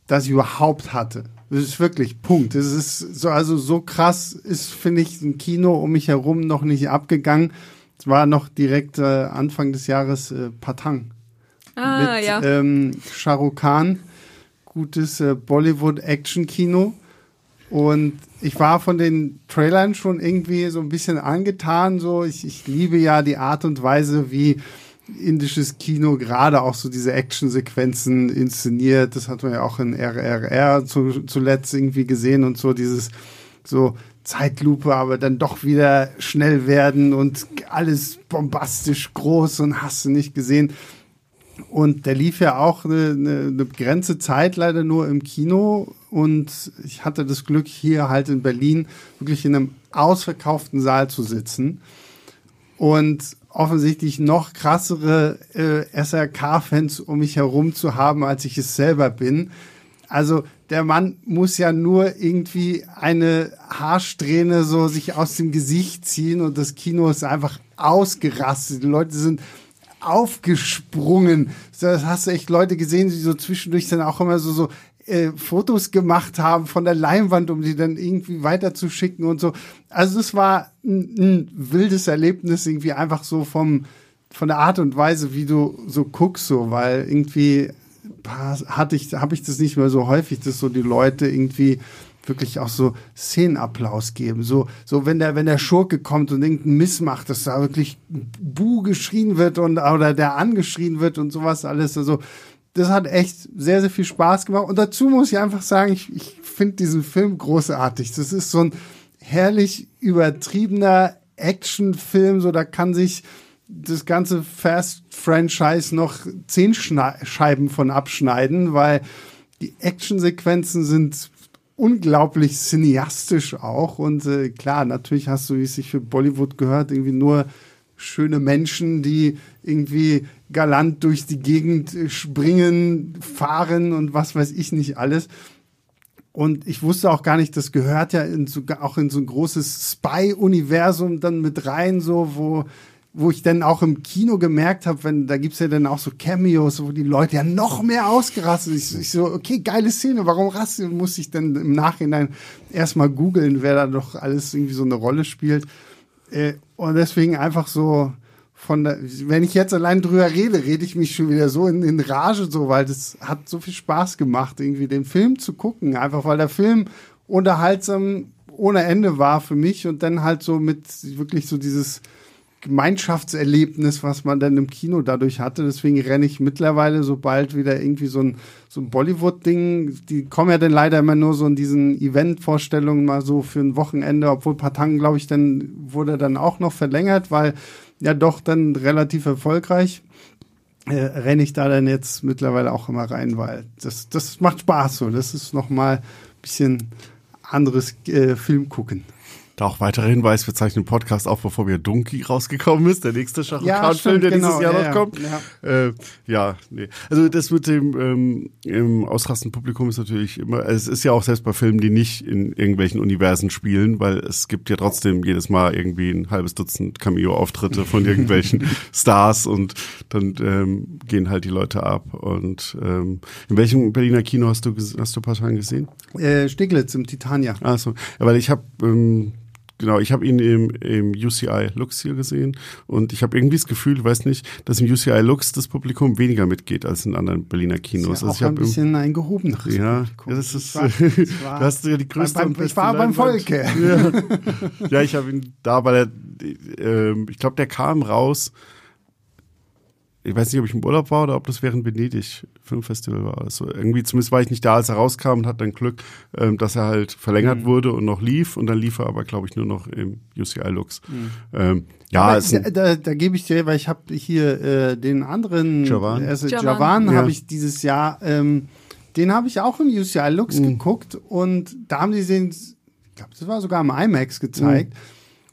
das ich überhaupt hatte. Das ist wirklich Punkt. Das ist so, also so krass ist, finde ich, ein Kino um mich herum noch nicht abgegangen. Es war noch direkt äh, Anfang des Jahres äh, Patang. Ah, mit, ja. Ähm, Shah Rukh Khan, gutes äh, Bollywood-Action-Kino. Und ich war von den Trailern schon irgendwie so ein bisschen angetan. So, ich, ich liebe ja die Art und Weise, wie indisches Kino gerade auch so diese Actionsequenzen inszeniert. Das hat man ja auch in RRR zu, zuletzt irgendwie gesehen und so dieses so Zeitlupe, aber dann doch wieder schnell werden und alles bombastisch groß und hast du nicht gesehen. Und der lief ja auch eine, eine, eine begrenzte Zeit leider nur im Kino. Und ich hatte das Glück, hier halt in Berlin wirklich in einem ausverkauften Saal zu sitzen. Und offensichtlich noch krassere äh, SRK-Fans um mich herum zu haben, als ich es selber bin. Also der Mann muss ja nur irgendwie eine Haarsträhne so sich aus dem Gesicht ziehen und das Kino ist einfach ausgerastet. Die Leute sind aufgesprungen. Das hast du echt Leute gesehen, die so zwischendurch dann auch immer so, so äh, Fotos gemacht haben von der Leinwand, um die dann irgendwie weiterzuschicken und so. Also es war ein, ein wildes Erlebnis, irgendwie einfach so vom, von der Art und Weise, wie du so guckst, so, weil irgendwie hatte ich, habe ich das nicht mehr so häufig, dass so die Leute irgendwie wirklich auch so Szenenapplaus geben. So, so wenn der, wenn der Schurke kommt und irgendeinen Miss macht, dass da wirklich Bu geschrien wird und, oder der angeschrien wird und sowas alles. Also, das hat echt sehr, sehr viel Spaß gemacht. Und dazu muss ich einfach sagen, ich, ich finde diesen Film großartig. Das ist so ein herrlich übertriebener Actionfilm. So, da kann sich das ganze Fast-Franchise noch zehn Scheiben von abschneiden, weil die Actionsequenzen sind unglaublich cineastisch auch. Und äh, klar, natürlich hast du, wie es sich für Bollywood gehört, irgendwie nur schöne Menschen, die irgendwie galant durch die Gegend äh, springen, fahren und was weiß ich nicht alles. Und ich wusste auch gar nicht, das gehört ja in so, auch in so ein großes Spy-Universum dann mit rein, so, wo wo ich dann auch im Kino gemerkt habe, wenn da gibt's ja dann auch so Cameos, wo die Leute ja noch mehr ausgerastet. Ich, ich so, okay, geile Szene, warum rasten? Muss ich dann im Nachhinein erstmal googeln, wer da doch alles irgendwie so eine Rolle spielt. Äh, und deswegen einfach so von der, wenn ich jetzt allein drüber rede, rede ich mich schon wieder so in, in Rage, so, weil das hat so viel Spaß gemacht, irgendwie den Film zu gucken. Einfach weil der Film unterhaltsam ohne Ende war für mich und dann halt so mit wirklich so dieses Gemeinschaftserlebnis, was man dann im Kino dadurch hatte. Deswegen renne ich mittlerweile, sobald wieder irgendwie so ein, so ein Bollywood-Ding, die kommen ja dann leider immer nur so in diesen Event-Vorstellungen mal so für ein Wochenende, obwohl Patang, glaube ich, dann wurde dann auch noch verlängert, weil ja doch dann relativ erfolgreich. Äh, renne ich da dann jetzt mittlerweile auch immer rein, weil das, das macht Spaß so. Das ist nochmal ein bisschen anderes äh, Film gucken. Da auch weiterer Hinweis, wir zeichnen den Podcast auf, bevor wir Donkey rausgekommen ist, der nächste Shah Ja, Khan-Film, der stimmt, dieses genau, Jahr ja, noch ja, kommt. ja. Äh, ja, nee. Also das mit dem ähm, im ausrastenden Publikum ist natürlich immer, es ist ja auch selbst bei Filmen, die nicht in irgendwelchen Universen spielen, weil es gibt ja trotzdem jedes Mal irgendwie ein halbes Dutzend Cameo-Auftritte von irgendwelchen Stars und dann ähm, gehen halt die Leute ab. Und ähm, in welchem Berliner Kino hast du hast du Parteien gesehen? Äh, Stiglitz im Titania. Ah, so. Ja, weil ich habe ähm, genau, ich habe ihn im, im UCI Lux hier gesehen und ich habe irgendwie das Gefühl, ich weiß nicht, dass im UCI Lux das Publikum weniger mitgeht als in anderen Berliner Kinos. Ist ja also auch ich ein bisschen ein gehobeneres ja, Publikum. ja, das ist, war- ich war- du hast ja die größte beim, und ich war beim. Volke. Ja, ja ich habe ihn da, weil er, ähm, ich glaube, der kam raus. Ich weiß nicht, ob ich im Urlaub war oder ob das während Venedig Filmfestival war. Also irgendwie, zumindest war ich nicht da, als er rauskam und hatte dann Glück, ähm, dass er halt verlängert Mhm. wurde und noch lief. Und dann lief er aber, glaube ich, nur noch im UCI Lux. Mhm. Ähm, ja, Aber ist da, da, da gebe ich dir, weil ich habe hier äh, den anderen Javan. also Javan. Javan Ja. habe ich dieses Jahr, ähm, den habe ich auch im UCI Lux Mhm. geguckt und da haben sie den, ich glaube, das war sogar im IMAX gezeigt. Mhm.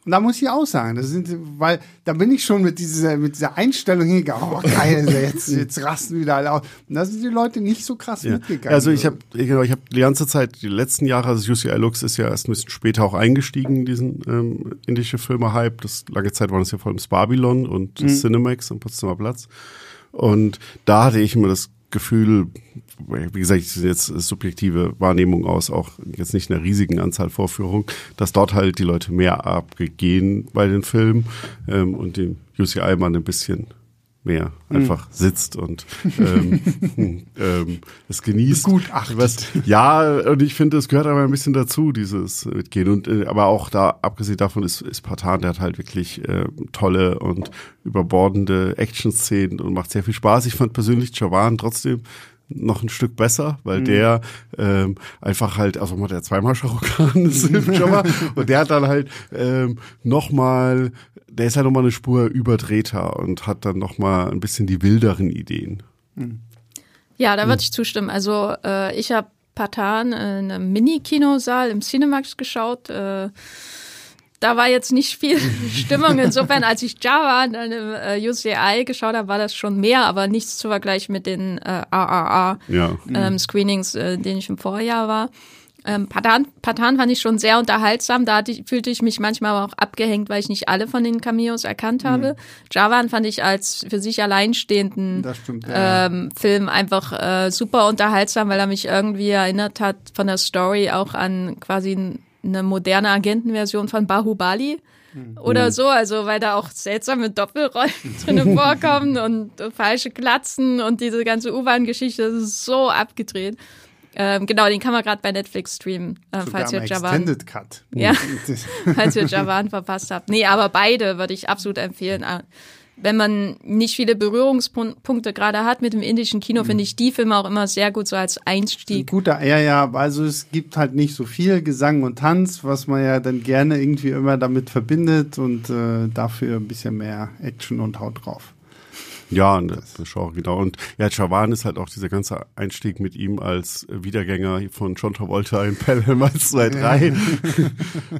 Und da muss ich auch sagen, das sind, weil da bin ich schon mit dieser, mit dieser Einstellung hingegangen, oh geil, jetzt, jetzt rasten wieder alle aus. Und da sind die Leute nicht so krass Ja. mitgegangen. Also ich habe genau, ich habe die ganze Zeit, die letzten Jahre, also UCI Lux ist ja erst ein bisschen später auch eingestiegen in diesen ähm, indische Filme-Hype. Das lange Zeit waren es ja vor allem das Babylon und Mhm. das Cinemax am Potsdamer Platz. Und da hatte ich immer das Gefühl, wie gesagt, jetzt subjektive Wahrnehmung aus, auch jetzt nicht einer riesigen Anzahl Vorführungen, dass dort halt die Leute mehr abgehen bei den Filmen ähm, und dem UCI mal ein bisschen mehr einfach sitzt und ähm, ähm, es genießt. Begutachtet. Was, ja, und ich finde, es gehört aber ein bisschen dazu, dieses Mitgehen. Und äh, aber auch da, abgesehen davon, ist, ist Patan, der hat halt wirklich äh, tolle und überbordende Action-Szenen und macht sehr viel Spaß. Ich fand persönlich Javan trotzdem noch ein Stück besser, weil der ähm, einfach halt, also mal der zweimal Shahrukh ist im Jabba und der hat dann halt ähm, nochmal, der ist halt nochmal eine Spur überdrehter und hat dann nochmal ein bisschen die wilderen Ideen. Ja, da würde ich zustimmen. Also äh, ich habe Patan in einem Mini-Kinosaal im Cinemax geschaut. Äh, da war jetzt nicht viel Stimmung. Insofern, als ich Java in einem äh, UCI geschaut habe, war das schon mehr, aber nichts zu vergleichen mit den äh, AAA Ja. ähm, Screenings, äh, in denen ich im Vorjahr war. Ähm, Patan, Patan fand ich schon sehr unterhaltsam. Da ich, fühlte ich mich manchmal aber auch abgehängt, weil ich nicht alle von den Cameos erkannt habe. Javan fand ich als für sich alleinstehenden stimmt, ja. ähm, Film einfach äh, super unterhaltsam, weil er mich irgendwie erinnert hat von der Story auch an quasi n- eine moderne Agentenversion von Bahubali oder so, also weil da auch seltsame Doppelrollen drin vorkommen und falsche Glatzen und diese ganze U-Bahn-Geschichte, das ist so abgedreht. Ähm, genau, den kann man gerade bei Netflix streamen, äh, falls ihr Javan, Extended Cut. Ja. falls ihr Javan verpasst habt. Nee, aber beide würde ich absolut empfehlen. Wenn man nicht viele Berührungspunkte gerade hat mit dem indischen Kino, finde ich die Filme auch immer sehr gut so als Einstieg. Guter, ja, ja, also es gibt halt nicht so viel Gesang und Tanz, was man ja dann gerne irgendwie immer damit verbindet und äh, dafür ein bisschen mehr Action und Haut drauf. Ja, und das ist Genre, genau. Und ja, Chavan ist halt auch dieser ganze Einstieg mit ihm als äh, Wiedergänger von John Travolta in Pelham 1, 2, 3.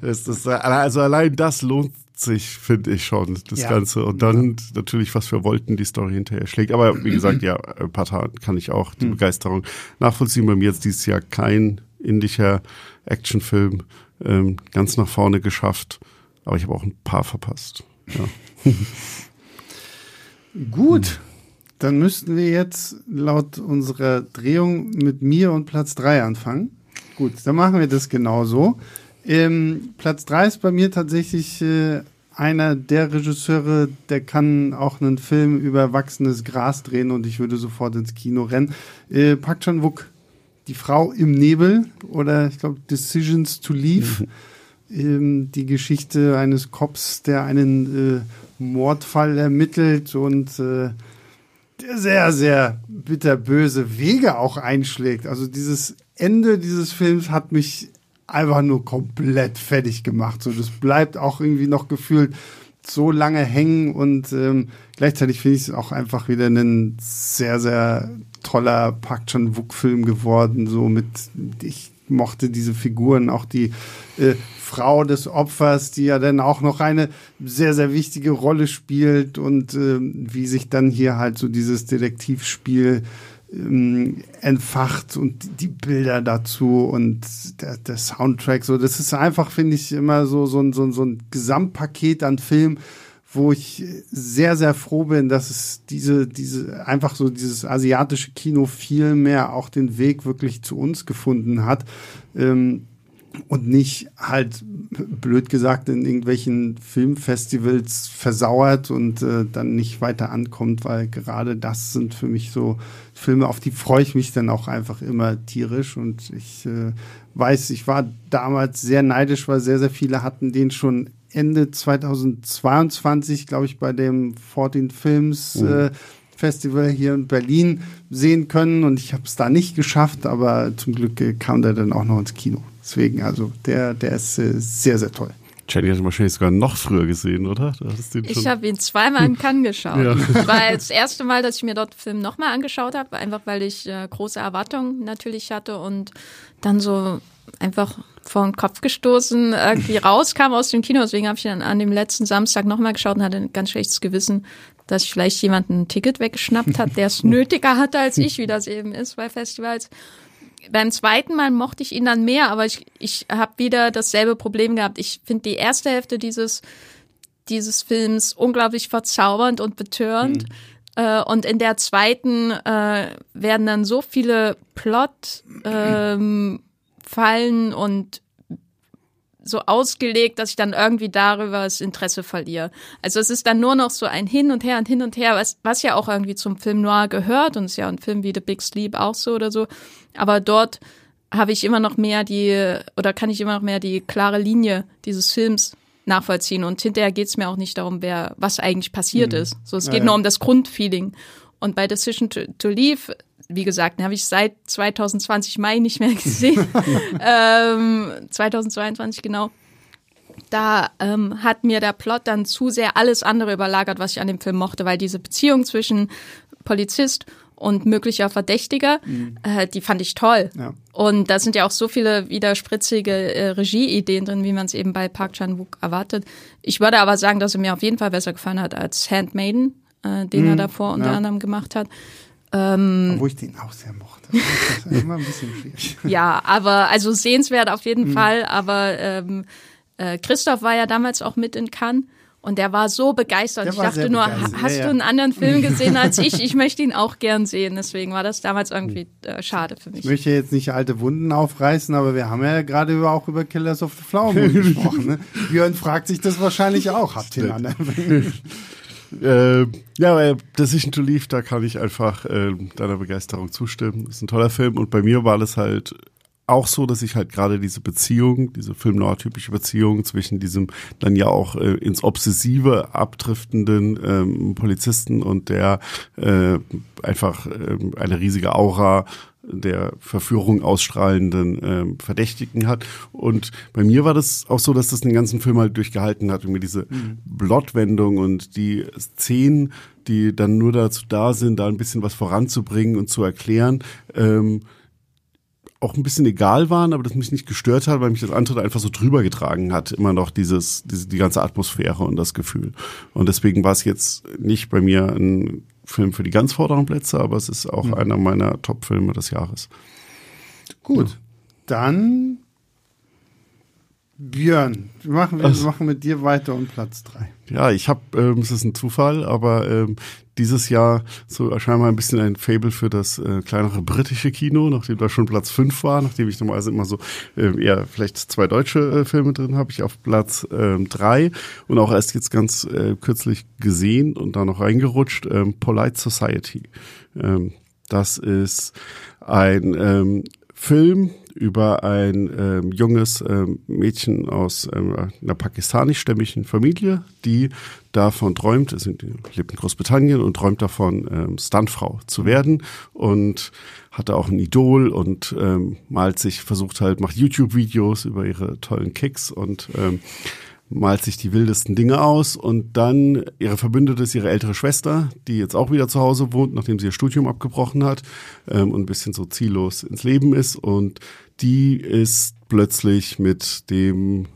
ist das, also allein das lohnt sich, finde ich schon, das Ja. Ganze. Und dann natürlich, was für Wolken die Story hinterher schlägt. Aber wie gesagt, ja, ein paar Tage kann ich auch die Begeisterung nachvollziehen. Bei mir jetzt dieses Jahr kein indischer Actionfilm ähm, ganz nach vorne geschafft. Aber ich habe auch ein paar verpasst. Ja. Gut, dann müssten wir jetzt laut unserer Drehung mit mir und Platz 3 anfangen. Gut, dann machen wir das genauso. Ähm, Platz 3 ist bei mir tatsächlich äh, einer der Regisseure, der kann auch einen Film über wachsendes Gras drehen und ich würde sofort ins Kino rennen. Äh, Park Chan-wook, Die Frau im Nebel oder ich glaube Decisions to Leave. Ähm, die Geschichte eines Cops, der einen äh, Mordfall ermittelt und äh, der sehr, sehr bitterböse Wege auch einschlägt. Also dieses Ende dieses Films hat mich einfach nur komplett fertig gemacht. So, das bleibt auch irgendwie noch gefühlt so lange hängen und ähm, gleichzeitig finde ich es auch einfach wieder ein sehr, sehr toller Park Chan-wook-Film geworden. So mit, ich mochte diese Figuren, auch die äh, Frau des Opfers, die ja dann auch noch eine sehr, sehr wichtige Rolle spielt und äh, wie sich dann hier halt so dieses Detektivspiel ähm, entfacht und die Bilder dazu und der, der Soundtrack. So das ist einfach finde ich immer so so ein, so, ein, so ein Gesamtpaket an Film wo ich sehr sehr froh bin dass es diese diese einfach so dieses asiatische Kino viel mehr auch den Weg wirklich zu uns gefunden hat. Ähm, und nicht halt blöd gesagt in irgendwelchen Filmfestivals versauert und äh, dann nicht weiter ankommt, weil gerade das sind für mich so Filme, auf die freue ich mich dann auch einfach immer tierisch und ich äh, weiß, ich war damals sehr neidisch, weil sehr, sehr viele hatten den schon Ende 2022, glaube ich, bei dem 14 Films mhm. äh, Festival hier in Berlin sehen können und ich habe es da nicht geschafft, aber zum Glück kam der dann auch noch ins Kino. Deswegen, also der, der ist äh, sehr, sehr toll. Jenny hat ihn wahrscheinlich sogar noch früher gesehen, oder? ich habe ihn zweimal in Cannes geschaut. Ja. Das war das erste Mal, dass ich mir dort den Film nochmal angeschaut habe, einfach weil ich äh, große Erwartungen natürlich hatte und dann so einfach vor den Kopf gestoßen irgendwie rauskam aus dem Kino. Deswegen habe ich dann an dem letzten Samstag nochmal geschaut und hatte ein ganz schlechtes Gewissen, dass ich vielleicht jemanden ein Ticket weggeschnappt hat, der es nötiger hatte als ich, wie das eben ist bei Festivals beim zweiten Mal mochte ich ihn dann mehr, aber ich, ich habe wieder dasselbe Problem gehabt. Ich finde die erste Hälfte dieses, dieses Films unglaublich verzaubernd und betörend. Mhm. Äh, und in der zweiten äh, werden dann so viele Plot ähm, fallen und so ausgelegt, dass ich dann irgendwie darüber das Interesse verliere. Also es ist dann nur noch so ein Hin und Her und Hin und Her, was, was ja auch irgendwie zum Film Noir gehört und ist ja ein Film wie The Big Sleep auch so oder so. Aber dort habe ich immer noch mehr die, oder kann ich immer noch mehr die klare Linie dieses Films nachvollziehen. Und hinterher geht es mir auch nicht darum, wer, was eigentlich passiert mhm. ist. So, es geht ja, nur um das Grundfeeling. Und bei Decision to, to Leave wie gesagt, den habe ich seit 2020 Mai nicht mehr gesehen. ähm, 2022 genau. Da ähm, hat mir der Plot dann zu sehr alles andere überlagert, was ich an dem Film mochte, weil diese Beziehung zwischen Polizist und möglicher Verdächtiger, mhm. äh, die fand ich toll. Ja. Und da sind ja auch so viele widerspritzige äh, Regieideen drin, wie man es eben bei Park Chan-wook erwartet. Ich würde aber sagen, dass er mir auf jeden Fall besser gefallen hat als Handmaiden, äh, den mhm. er davor unter ja. anderem gemacht hat. Ähm, Wo ich den auch sehr mochte. Das ist immer ein bisschen schwierig. ja, aber also sehenswert auf jeden mhm. Fall. Aber ähm, äh, Christoph war ja damals auch mit in Cannes. Und der war so begeistert. Der ich dachte nur, begeistert. hast ja, ja. du einen anderen Film gesehen als ich? Ich möchte ihn auch gern sehen. Deswegen war das damals irgendwie äh, schade für mich. Ich möchte jetzt nicht alte Wunden aufreißen, aber wir haben ja gerade über, auch über Killers of the Flower Moon gesprochen. Ne? Björn fragt sich das wahrscheinlich auch. Habt ihr einen anderen Film? Äh, ja, aber Decision to Leave, da kann ich einfach äh, deiner Begeisterung zustimmen. Ist ein toller Film und bei mir war das halt auch so, dass ich halt gerade diese Beziehung, diese Film-Noir-typische Beziehung zwischen diesem dann ja auch äh, ins Obsessive abdriftenden ähm, Polizisten und der äh, einfach äh, eine riesige Aura der Verführung ausstrahlenden ähm, Verdächtigen hat. Und bei mir war das auch so, dass das den ganzen Film halt durchgehalten hat, irgendwie diese mhm. Blottwendung und die Szenen, die dann nur dazu da sind, da ein bisschen was voranzubringen und zu erklären. Ähm, auch ein bisschen egal waren, aber das mich nicht gestört hat, weil mich das andere einfach so drüber getragen hat, immer noch dieses, diese, die ganze Atmosphäre und das Gefühl. Und deswegen war es jetzt nicht bei mir ein Film für die ganz vorderen Plätze, aber es ist auch mhm. einer meiner Top-Filme des Jahres. Gut, ja. dann Björn, wir machen, wir also, machen mit dir weiter und Platz drei. Ja, ich habe, ähm, es ist ein Zufall, aber ähm, dieses Jahr so scheinbar ein bisschen ein Fable für das äh, kleinere britische Kino, nachdem da schon Platz fünf war, nachdem ich normalerweise immer so äh, eher vielleicht zwei deutsche äh, Filme drin habe, ich auf Platz ähm, drei und auch erst jetzt ganz äh, kürzlich gesehen und da noch reingerutscht, ähm, Polite Society. Ähm, das ist ein ähm, Film über ein ähm, junges ähm, Mädchen aus ähm, einer pakistanischstämmigen Familie, die davon träumt, es lebt in Großbritannien und träumt davon, ähm, Stuntfrau zu werden und hatte auch ein Idol und ähm, malt sich, versucht halt, macht YouTube-Videos über ihre tollen Kicks und ähm, malt sich die wildesten Dinge aus und dann ihre Verbündete ist ihre ältere Schwester, die jetzt auch wieder zu Hause wohnt, nachdem sie ihr Studium abgebrochen hat ähm, und ein bisschen so ziellos ins Leben ist. Und die ist plötzlich mit dem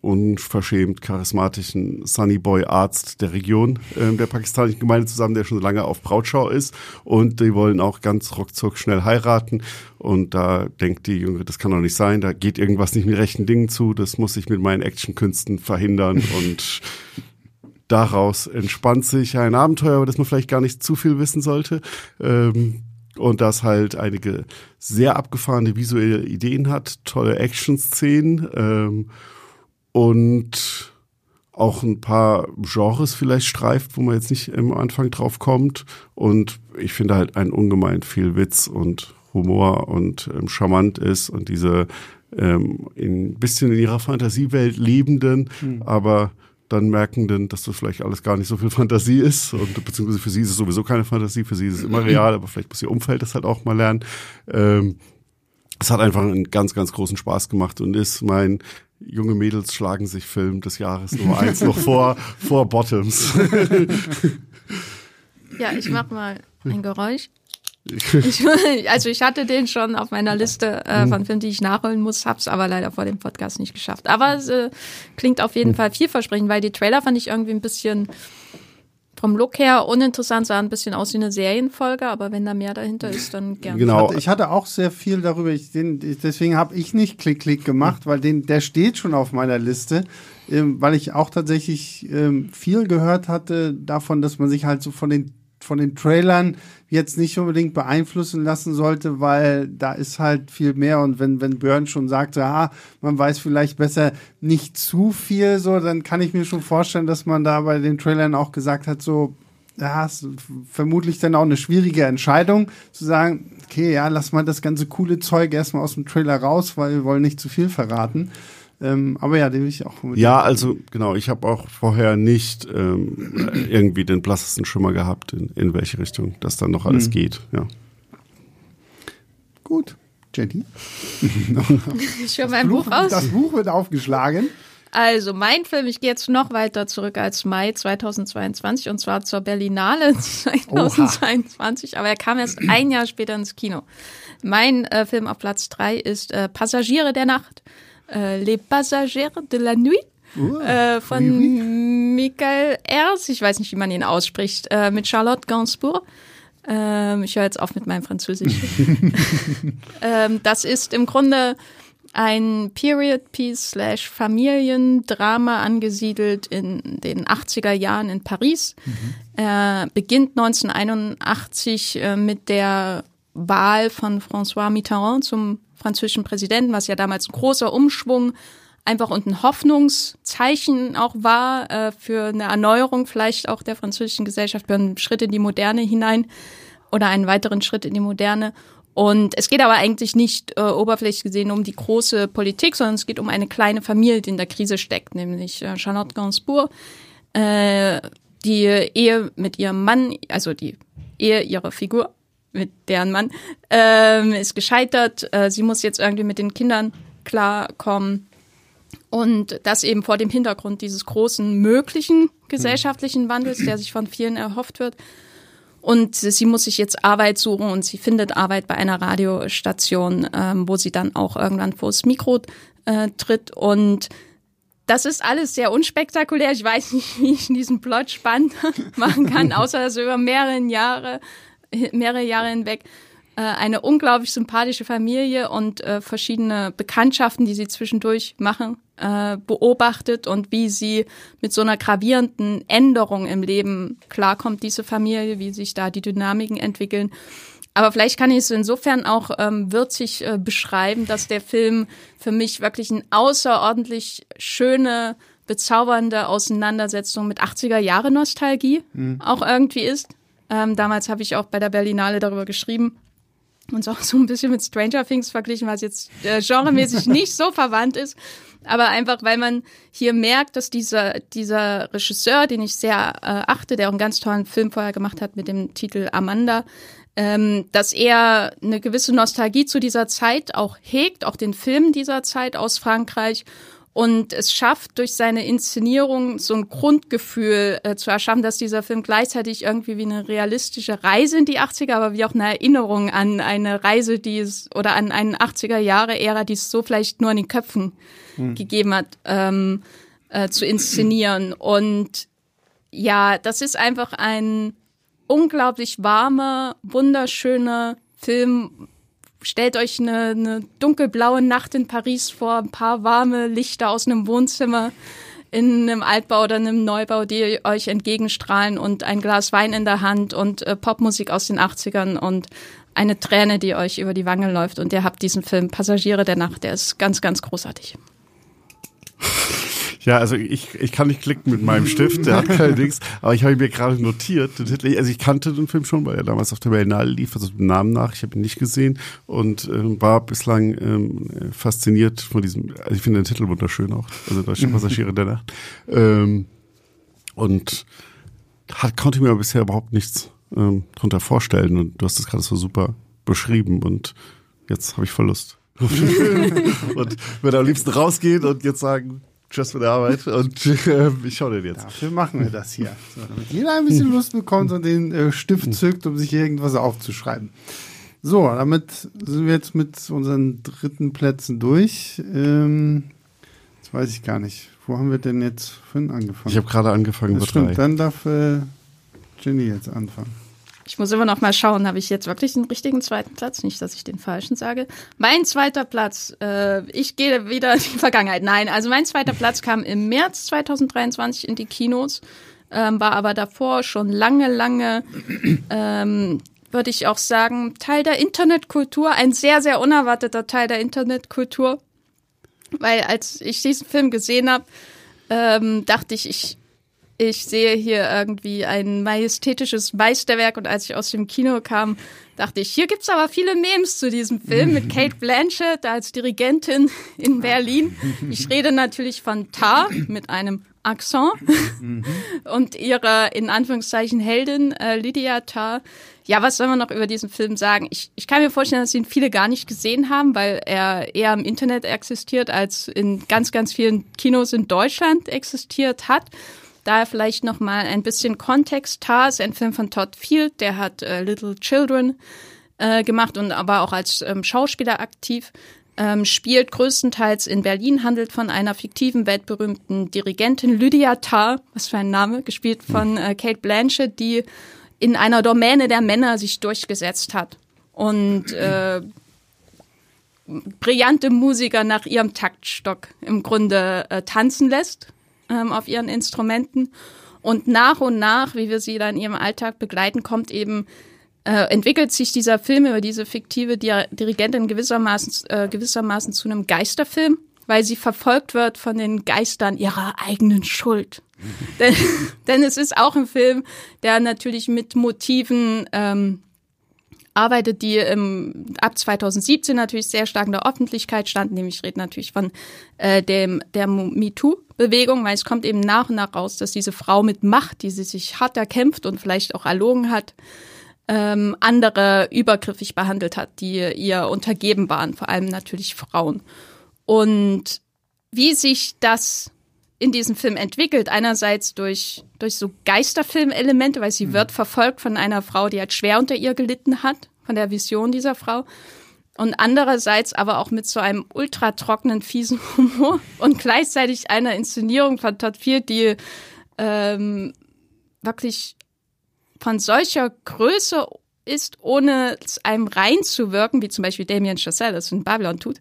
unverschämt charismatischen Sunnyboy Arzt der Region äh, der pakistanischen Gemeinde zusammen, der schon lange auf Brautschau ist. Und die wollen auch ganz ruckzuck schnell heiraten. Und da denkt die Junge, das kann doch nicht sein, da geht irgendwas nicht mit rechten Dingen zu, das muss ich mit meinen Actionkünsten verhindern. Und daraus entspannt sich ein Abenteuer, über das man vielleicht gar nicht zu viel wissen sollte. Ähm, und das halt einige sehr abgefahrene visuelle Ideen hat, tolle Action-Szenen ähm, und auch ein paar Genres vielleicht streift, wo man jetzt nicht am Anfang drauf kommt. Und ich finde halt ein ungemein viel Witz und Humor und ähm, charmant ist und diese ähm, ein bisschen in ihrer Fantasiewelt lebenden, mhm. aber dann merken denn, dass das vielleicht alles gar nicht so viel Fantasie ist und beziehungsweise für sie ist es sowieso keine Fantasie, für sie ist es immer real, aber vielleicht muss ihr Umfeld das halt auch mal lernen. Ähm, es hat einfach einen ganz, ganz großen Spaß gemacht und ist mein junge Mädels schlagen sich Film des Jahres Nummer eins noch vor, vor Bottoms. ja, ich mach mal ein Geräusch. Ich, also ich hatte den schon auf meiner Liste äh, mhm. von Filmen, die ich nachholen muss, hab's aber leider vor dem Podcast nicht geschafft. Aber es äh, klingt auf jeden mhm. Fall vielversprechend, weil die Trailer fand ich irgendwie ein bisschen vom Look her uninteressant, sah ein bisschen aus wie eine Serienfolge, aber wenn da mehr dahinter ist, dann gerne. Genau. Ich hatte, auch sehr viel darüber, ich, den, deswegen habe ich nicht Klick-Klick gemacht, weil den, der steht schon auf meiner Liste, ähm, weil ich auch tatsächlich ähm, viel gehört hatte davon, dass man sich halt so von den von den Trailern jetzt nicht unbedingt beeinflussen lassen sollte, weil da ist halt viel mehr und wenn, wenn Björn schon sagte, ah, man weiß vielleicht besser nicht zu viel, so, dann kann ich mir schon vorstellen, dass man da bei den Trailern auch gesagt hat, so, ja, ist vermutlich dann auch eine schwierige Entscheidung, zu sagen, okay, ja, lass mal das ganze coole Zeug erstmal aus dem Trailer raus, weil wir wollen nicht zu viel verraten. Ähm, aber ja, den will ich auch. Ja, also genau, ich habe auch vorher nicht ähm, irgendwie den blassesten Schimmer gehabt, in, in welche Richtung das dann noch alles mhm. geht. Ja. Gut, Jenny. ich höre mein Buch aus. Das Buch wird aufgeschlagen. Also mein Film, ich gehe jetzt noch weiter zurück als Mai 2022 und zwar zur Berlinale 2022, Oha. aber er kam erst ein Jahr später ins Kino. Mein äh, Film auf Platz drei ist äh, Passagiere der Nacht äh, Les Passagers de la Nuit. Uh, äh, von oui, oui. Michael Ers, ich weiß nicht, wie man ihn ausspricht, äh, mit Charlotte Gainsbourg. Ähm, ich höre jetzt auf mit meinem Französisch. ähm, das ist im Grunde ein Period Piece slash Familiendrama angesiedelt in den 80er Jahren in Paris. Mhm. Er beginnt 1981 äh, mit der Wahl von François Mitterrand zum französischen Präsidenten, was ja damals ein großer Umschwung einfach und ein Hoffnungszeichen auch war äh, für eine Erneuerung vielleicht auch der französischen Gesellschaft, für einen Schritt in die Moderne hinein oder einen weiteren Schritt in die Moderne. Und es geht aber eigentlich nicht äh, oberflächlich gesehen um die große Politik, sondern es geht um eine kleine Familie, die in der Krise steckt, nämlich äh, Charlotte Gainsbourg, äh, die Ehe mit ihrem Mann, also die Ehe ihrer Figur mit deren Mann, ähm, ist gescheitert. Äh, sie muss jetzt irgendwie mit den Kindern klarkommen. Und das eben vor dem Hintergrund dieses großen möglichen gesellschaftlichen Wandels, der sich von vielen erhofft wird. Und sie muss sich jetzt Arbeit suchen und sie findet Arbeit bei einer Radiostation, ähm, wo sie dann auch irgendwann vors Mikro äh, tritt. Und das ist alles sehr unspektakulär. Ich weiß nicht, wie ich diesen Plot spannend machen kann, außer dass über mehrere Jahre mehrere Jahre hinweg äh, eine unglaublich sympathische Familie und äh, verschiedene Bekanntschaften, die sie zwischendurch machen, äh, beobachtet und wie sie mit so einer gravierenden Änderung im Leben klarkommt, diese Familie, wie sich da die Dynamiken entwickeln. Aber vielleicht kann ich es insofern auch ähm, würzig äh, beschreiben, dass der Film für mich wirklich eine außerordentlich schöne, bezaubernde Auseinandersetzung mit 80er Jahre Nostalgie mhm. auch irgendwie ist. Ähm, damals habe ich auch bei der Berlinale darüber geschrieben und es auch so ein bisschen mit Stranger Things verglichen, was jetzt äh, genremäßig nicht so verwandt ist. Aber einfach, weil man hier merkt, dass dieser, dieser Regisseur, den ich sehr äh, achte, der auch einen ganz tollen Film vorher gemacht hat mit dem Titel Amanda, ähm, dass er eine gewisse Nostalgie zu dieser Zeit auch hegt, auch den Film dieser Zeit aus Frankreich und es schafft durch seine Inszenierung so ein Grundgefühl äh, zu erschaffen, dass dieser Film gleichzeitig irgendwie wie eine realistische Reise in die 80er, aber wie auch eine Erinnerung an eine Reise, die es oder an eine 80er Jahre Ära, die es so vielleicht nur in den Köpfen hm. gegeben hat, ähm, äh, zu inszenieren. Und ja, das ist einfach ein unglaublich warmer, wunderschöner Film. Stellt euch eine, eine dunkelblaue Nacht in Paris vor, ein paar warme Lichter aus einem Wohnzimmer in einem Altbau oder einem Neubau, die euch entgegenstrahlen und ein Glas Wein in der Hand und äh, Popmusik aus den 80ern und eine Träne, die euch über die Wange läuft. Und ihr habt diesen Film Passagiere der Nacht, der ist ganz, ganz großartig. Ja, also ich, ich kann nicht klicken mit meinem Stift, der hat keine Dings, aber ich habe mir gerade notiert, den Titel, also ich kannte den Film schon, weil er damals auf der Berlinale lief, also dem Namen nach, ich habe ihn nicht gesehen und ähm, war bislang ähm, fasziniert von diesem, also ich finde den Titel wunderschön auch, also Deutsche Passagiere der Nacht. Ähm, und hat, konnte mir bisher überhaupt nichts ähm, drunter vorstellen und du hast es gerade so super beschrieben und jetzt habe ich Verlust. und würde am liebsten rausgehen und jetzt sagen, Tschüss mit der Arbeit und äh, ich schaue den jetzt. Dafür machen wir das hier. So, damit jeder ein bisschen Lust bekommt und den äh, Stift zückt, um sich irgendwas aufzuschreiben. So, damit sind wir jetzt mit unseren dritten Plätzen durch. Ähm, jetzt weiß ich gar nicht. Wo haben wir denn jetzt vorhin angefangen? Ich habe gerade angefangen das stimmt, drei. Dann darf äh, Jenny jetzt anfangen. Ich muss immer noch mal schauen, habe ich jetzt wirklich den richtigen zweiten Platz? Nicht, dass ich den falschen sage. Mein zweiter Platz, äh, ich gehe wieder in die Vergangenheit. Nein, also mein zweiter Platz kam im März 2023 in die Kinos, ähm, war aber davor schon lange, lange, ähm, würde ich auch sagen, Teil der Internetkultur, ein sehr, sehr unerwarteter Teil der Internetkultur. Weil als ich diesen Film gesehen habe, ähm, dachte ich, ich ich sehe hier irgendwie ein majestätisches Meisterwerk und als ich aus dem Kino kam, dachte ich, hier gibt's aber viele Memes zu diesem Film mit Kate Blanchett als Dirigentin in Berlin. Ich rede natürlich von Tar mit einem Akzent und ihrer in Anführungszeichen Heldin äh, Lydia Tar. Ja, was soll man noch über diesen Film sagen? Ich, ich kann mir vorstellen, dass ihn viele gar nicht gesehen haben, weil er eher im Internet existiert, als in ganz, ganz vielen Kinos in Deutschland existiert hat. Daher vielleicht noch mal ein bisschen Kontext. Tar ist ein Film von Todd Field, der hat äh, Little Children äh, gemacht und aber auch als ähm, Schauspieler aktiv. Ähm, spielt größtenteils in Berlin, handelt von einer fiktiven, weltberühmten Dirigentin Lydia Tarr, was für ein Name, gespielt von äh, Kate Blanchett, die in einer Domäne der Männer sich durchgesetzt hat und äh, brillante Musiker nach ihrem Taktstock im Grunde äh, tanzen lässt ähm, auf ihren Instrumenten. Und nach und nach, wie wir sie da in ihrem Alltag begleiten, kommt eben äh, entwickelt sich dieser Film über diese fiktive Dirigentin gewissermaßen, äh, gewissermaßen zu einem Geisterfilm, weil sie verfolgt wird von den Geistern ihrer eigenen Schuld. denn, denn es ist auch ein Film, der natürlich mit Motiven ähm, arbeitet, die im, ab 2017 natürlich sehr stark in der Öffentlichkeit standen. Nämlich ich rede natürlich von äh, dem der MeToo-Bewegung, weil es kommt eben nach und nach raus, dass diese Frau mit Macht, die sie sich hart erkämpft und vielleicht auch erlogen hat, ähm, andere übergriffig behandelt hat, die ihr untergeben waren, vor allem natürlich Frauen. Und wie sich das in diesem Film entwickelt. Einerseits durch, durch so Geisterfilmelemente, weil sie mhm. wird verfolgt von einer Frau, die halt schwer unter ihr gelitten hat, von der Vision dieser Frau. Und andererseits aber auch mit so einem ultra trockenen, fiesen Humor und gleichzeitig einer Inszenierung von Todd Field, die ähm, wirklich von solcher Größe ist, ohne es einem reinzuwirken, wie zum Beispiel Damien Chazelle das in Babylon tut,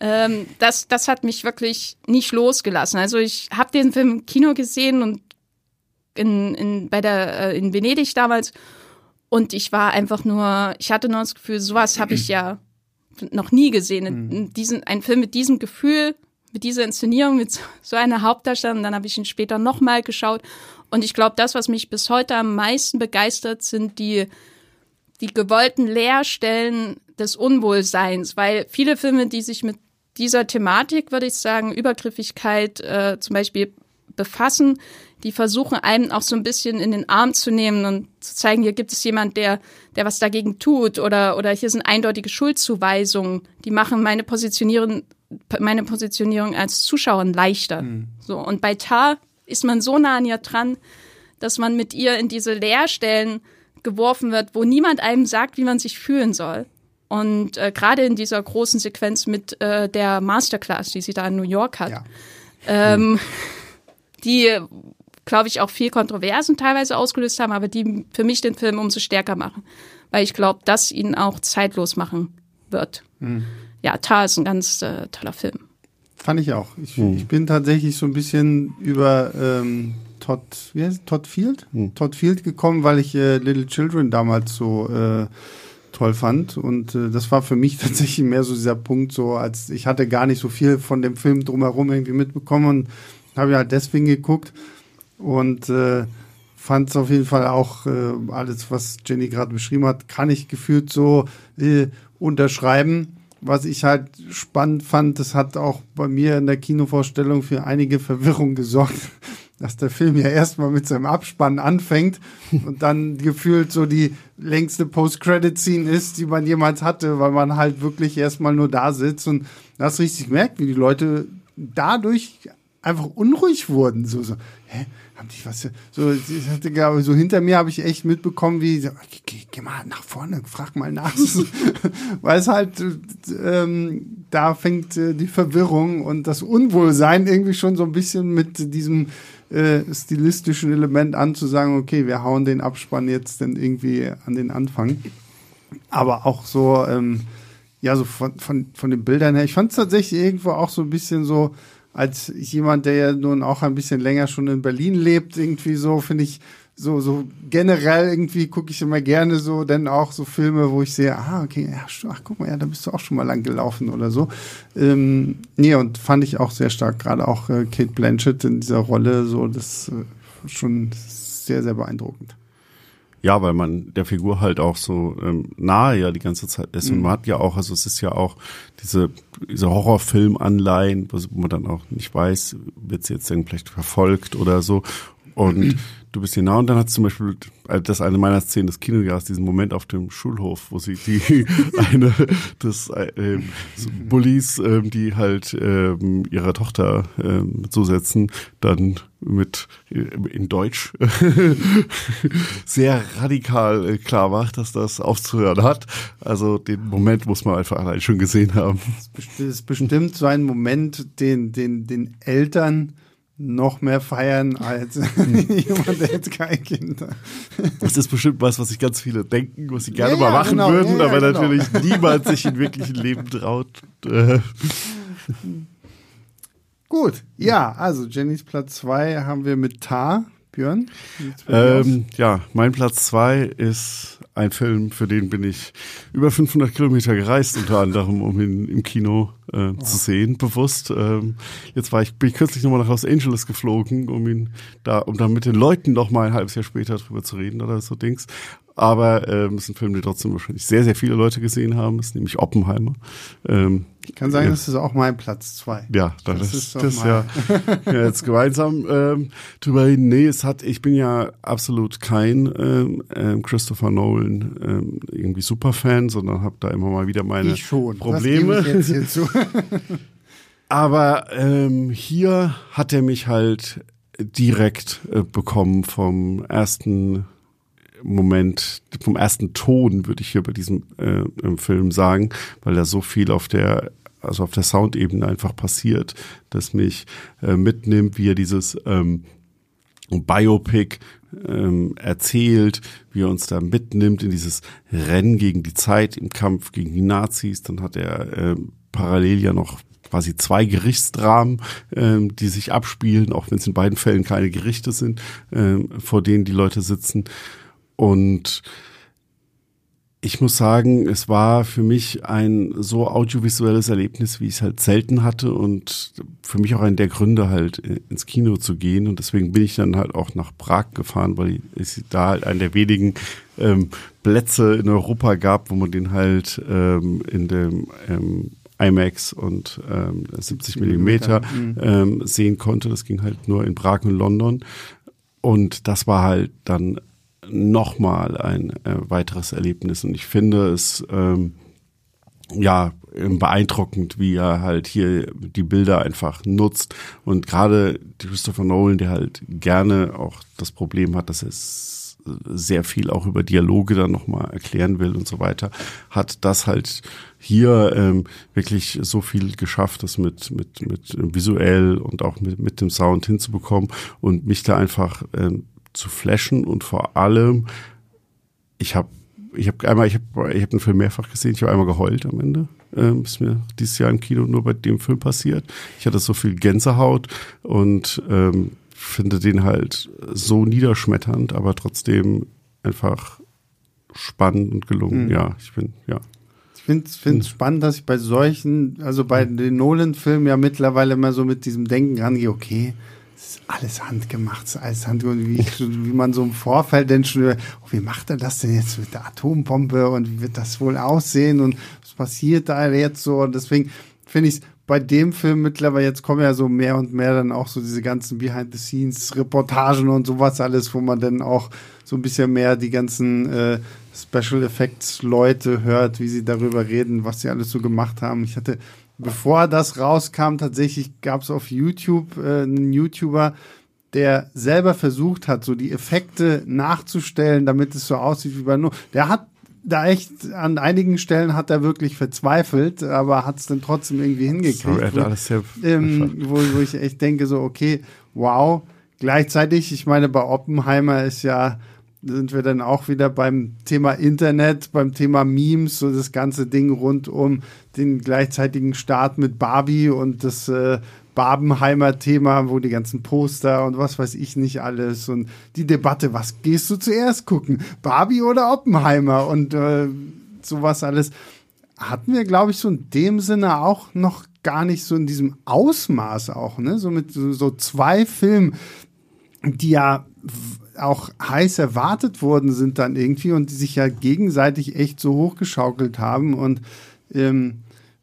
ähm, das, das hat mich wirklich nicht losgelassen. Also ich habe den Film im Kino gesehen und in, in, bei der, äh, in Venedig damals und ich war einfach nur, ich hatte nur das Gefühl, sowas habe ich ja noch nie gesehen. Mhm. Diesen, ein Film mit diesem Gefühl, mit dieser Inszenierung, mit so einer Hauptdarstellung. Dann habe ich ihn später nochmal geschaut. Und ich glaube, das, was mich bis heute am meisten begeistert, sind die, die gewollten Leerstellen des Unwohlseins. Weil viele Filme, die sich mit dieser Thematik, würde ich sagen, Übergriffigkeit äh, zum Beispiel befassen, die versuchen einem auch so ein bisschen in den Arm zu nehmen und zu zeigen, hier gibt es jemand, der, der was dagegen tut oder, oder hier sind eindeutige Schuldzuweisungen, die machen meine Positionierung, meine Positionierung als Zuschauerin leichter. Mhm. So. Und bei Tar ist man so nah an ihr dran, dass man mit ihr in diese Leerstellen geworfen wird, wo niemand einem sagt, wie man sich fühlen soll. Und äh, gerade in dieser großen Sequenz mit äh, der Masterclass, die sie da in New York hat, ja. ähm, mhm. die, glaube ich, auch viel Kontroversen teilweise ausgelöst haben, aber die für mich den Film umso stärker machen, weil ich glaube, dass ihn auch zeitlos machen wird. Mhm. Ja, Tar ist ein ganz äh, toller Film. Fand ich auch. Ich, mhm. ich, bin tatsächlich so ein bisschen über ähm, Todd, wie heißt Todd Field? Mhm. Todd Field gekommen, weil ich äh, Little Children damals so äh, toll fand. Und äh, das war für mich tatsächlich mehr so dieser Punkt, so als ich hatte gar nicht so viel von dem Film drumherum irgendwie mitbekommen und habe halt deswegen geguckt und äh, fand es auf jeden Fall auch äh, alles, was Jenny gerade beschrieben hat, kann ich gefühlt so äh, unterschreiben. Was ich halt spannend fand, das hat auch bei mir in der Kinovorstellung für einige Verwirrung gesorgt, dass der Film ja erstmal mit seinem Abspann anfängt und dann gefühlt so die längste Post-Credit-Scene ist, die man jemals hatte, weil man halt wirklich erstmal nur da sitzt und das richtig merkt, wie die Leute dadurch einfach unruhig wurden. So, so, hä? Haben die was? So, so hinter mir habe ich echt mitbekommen, wie, so, geh, geh, mal nach vorne, frag mal nach. Weil es halt, ähm, da fängt äh, die Verwirrung und das Unwohlsein irgendwie schon so ein bisschen mit diesem äh, stilistischen Element an, zu sagen, okay, wir hauen den Abspann jetzt dann irgendwie an den Anfang. Aber auch so, ähm, ja, so von, von, von den Bildern her. Ich fand es tatsächlich irgendwo auch so ein bisschen so, als jemand, der ja nun auch ein bisschen länger schon in Berlin lebt, irgendwie so, finde ich, so, so generell irgendwie gucke ich immer gerne so, denn auch so Filme, wo ich sehe, ah, okay, ja, ach, guck mal, ja, da bist du auch schon mal lang gelaufen oder so. Ähm, nee, und fand ich auch sehr stark, gerade auch äh, Kate Blanchett in dieser Rolle, so, das äh, schon sehr, sehr beeindruckend. Ja, weil man der Figur halt auch so ähm, nahe ja die ganze Zeit ist. Mhm. Und man hat ja auch, also es ist ja auch diese, diese Horrorfilm-Anleihen, wo man dann auch nicht weiß, wird sie jetzt irgendwie vielleicht verfolgt oder so. Und du bist hier nah und dann hat zum Beispiel, äh, das ist eine meiner Szenen des Kinojahres, diesen Moment auf dem Schulhof, wo sie die eine des äh, so Bullies, äh, die halt äh, ihrer Tochter äh, zusetzen, dann mit äh, in Deutsch sehr radikal äh, klar macht, dass das aufzuhören hat. Also den Moment muss man einfach allein schon gesehen haben. Das ist bestimmt so ein Moment, den den den Eltern noch mehr feiern als jemand, der jetzt kein Kind hat. Das ist bestimmt was, was sich ganz viele denken, was sie gerne ja, mal machen genau, würden, ja, aber genau. natürlich niemand sich im wirklichen Leben traut. Gut, ja, also Jennys Platz 2 haben wir mit Tar. Björn? Ähm, ja, mein Platz 2 ist ein Film, für den bin ich über 500 Kilometer gereist, unter anderem, um ihn im Kino äh, oh. zu sehen, bewusst. Ähm, jetzt war ich, bin ich kürzlich nochmal nach Los Angeles geflogen, um ihn da, um dann mit den Leuten noch mal ein halbes Jahr später drüber zu reden oder so Dings. Aber ähm, ist ein Film, den trotzdem wahrscheinlich sehr, sehr viele Leute gesehen haben. ist nämlich Oppenheimer. Ähm, ich kann sagen, ja. das ist auch mein Platz zwei. Ja, das, das ist das ja, ja jetzt gemeinsam ähm, drüber reden. Nee, es hat, ich bin ja absolut kein ähm, ähm, Christopher Nolan ähm, irgendwie Superfan, sondern habe da immer mal wieder meine ich schon. Probleme. Das ich jetzt hier zu. Aber ähm, hier hat er mich halt direkt äh, bekommen vom ersten Moment, vom ersten Ton, würde ich hier bei diesem äh, Film sagen, weil da so viel auf der also auf der Soundebene einfach passiert, dass mich äh, mitnimmt, wie er dieses ähm, Biopic ähm, erzählt, wie er uns da mitnimmt in dieses Rennen gegen die Zeit im Kampf gegen die Nazis. Dann hat er ähm, parallel ja noch quasi zwei Gerichtsdramen, ähm, die sich abspielen, auch wenn es in beiden Fällen keine Gerichte sind, ähm, vor denen die Leute sitzen. Und ich muss sagen, es war für mich ein so audiovisuelles Erlebnis, wie ich es halt selten hatte und für mich auch ein der Gründe halt ins Kino zu gehen und deswegen bin ich dann halt auch nach Prag gefahren, weil es da halt einen der wenigen ähm, Plätze in Europa gab, wo man den halt ähm, in dem ähm, IMAX und ähm, 70 Millimeter mhm. ähm, sehen konnte. Das ging halt nur in Prag und London und das war halt dann nochmal ein äh, weiteres Erlebnis. Und ich finde es ähm, ja beeindruckend, wie er halt hier die Bilder einfach nutzt. Und gerade Christopher Nolan, der halt gerne auch das Problem hat, dass es sehr viel auch über Dialoge dann nochmal erklären will und so weiter, hat das halt hier ähm, wirklich so viel geschafft, das mit, mit, mit visuell und auch mit, mit dem Sound hinzubekommen und mich da einfach ähm, zu flashen und vor allem, ich habe ich habe einmal, ich habe ich hab den Film mehrfach gesehen, ich habe einmal geheult am Ende. Ähm, ist mir dieses Jahr im Kino nur bei dem Film passiert. Ich hatte so viel Gänsehaut und ähm, finde den halt so niederschmetternd, aber trotzdem einfach spannend und gelungen. Mhm. Ja, ich bin, ja. Ich finde es mhm. spannend, dass ich bei solchen, also bei den Nolan-Filmen ja mittlerweile immer so mit diesem Denken rangehe, okay, alles handgemacht, alles handgemacht, wie, wie man so im Vorfeld denn schon, oh, wie macht er das denn jetzt mit der Atombombe und wie wird das wohl aussehen und was passiert da jetzt so und deswegen finde ich es bei dem Film mittlerweile, jetzt kommen ja so mehr und mehr dann auch so diese ganzen Behind-the-Scenes-Reportagen und sowas alles, wo man dann auch so ein bisschen mehr die ganzen äh, Special Effects Leute hört, wie sie darüber reden, was sie alles so gemacht haben. Ich hatte bevor das rauskam, tatsächlich gab es auf YouTube äh, einen YouTuber, der selber versucht hat, so die Effekte nachzustellen, damit es so aussieht wie bei nur. Der hat da echt an einigen Stellen hat er wirklich verzweifelt, aber hat es dann trotzdem irgendwie hingekriegt. Sorry, wo, alles ähm, wo, wo ich echt denke so, okay, wow. Gleichzeitig, ich meine, bei Oppenheimer ist ja sind wir dann auch wieder beim Thema Internet, beim Thema Memes, so das ganze Ding rund um den gleichzeitigen Start mit Barbie und das äh, Barbenheimer Thema, wo die ganzen Poster und was weiß ich nicht alles und die Debatte, was gehst du zuerst gucken, Barbie oder Oppenheimer? Und äh, sowas alles hatten wir, glaube ich, so in dem Sinne auch noch gar nicht so in diesem Ausmaß auch, ne, so mit so, so zwei Filmen, die ja auch heiß erwartet worden sind dann irgendwie und die sich ja gegenseitig echt so hochgeschaukelt haben und ähm,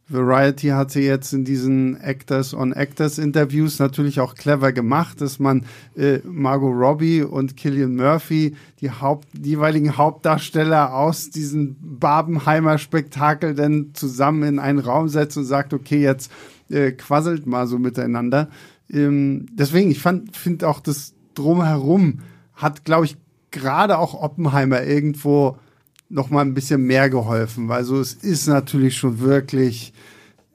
Variety hatte jetzt in diesen Actors on Actors Interviews natürlich auch clever gemacht, dass man äh, Margot Robbie und Killian Murphy, die Haupt, die jeweiligen Hauptdarsteller aus diesem Barbenheimer Spektakel dann zusammen in einen Raum setzt und sagt, okay, jetzt äh, quasselt mal so miteinander. Ähm, deswegen, ich finde auch das drumherum hat, glaube ich, gerade auch Oppenheimer irgendwo noch mal ein bisschen mehr geholfen, weil so es ist natürlich schon wirklich,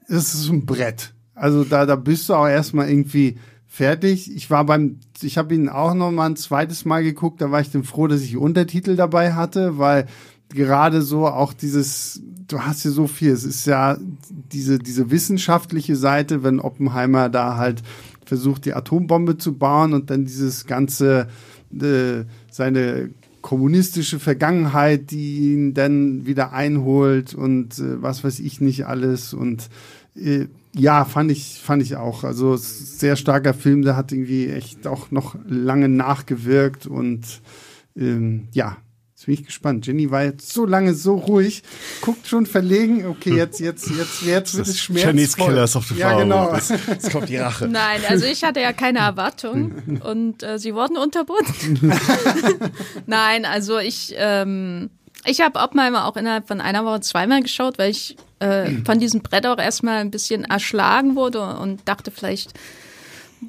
es ist ein Brett. Also da, da bist du auch erstmal irgendwie fertig. Ich war beim, ich habe ihn auch noch mal ein zweites Mal geguckt, da war ich dann froh, dass ich Untertitel dabei hatte, weil gerade so auch dieses, du hast ja so viel, es ist ja diese, diese wissenschaftliche Seite, wenn Oppenheimer da halt versucht, die Atombombe zu bauen und dann dieses ganze, äh, seine kommunistische Vergangenheit, die ihn dann wieder einholt und äh, was weiß ich nicht alles und äh, ja, fand ich, fand ich auch. Also sehr starker Film, der hat irgendwie echt auch noch lange nachgewirkt und ähm, ja, Jetzt bin ich gespannt. Jenny war jetzt so lange so ruhig, guckt schon verlegen. Okay, jetzt, jetzt, jetzt, jetzt wird es schmerzvoll. Chinese Killers auf the Ja, genau. Jetzt, kommt die Rache. Nein, also ich hatte ja keine Erwartung und äh, sie wurden unterbunden. Nein, also ich, ähm, ich habe Oppenheimer auch innerhalb von einer Woche zweimal geschaut, weil ich äh, von diesem Brett auch erstmal ein bisschen erschlagen wurde und dachte vielleicht,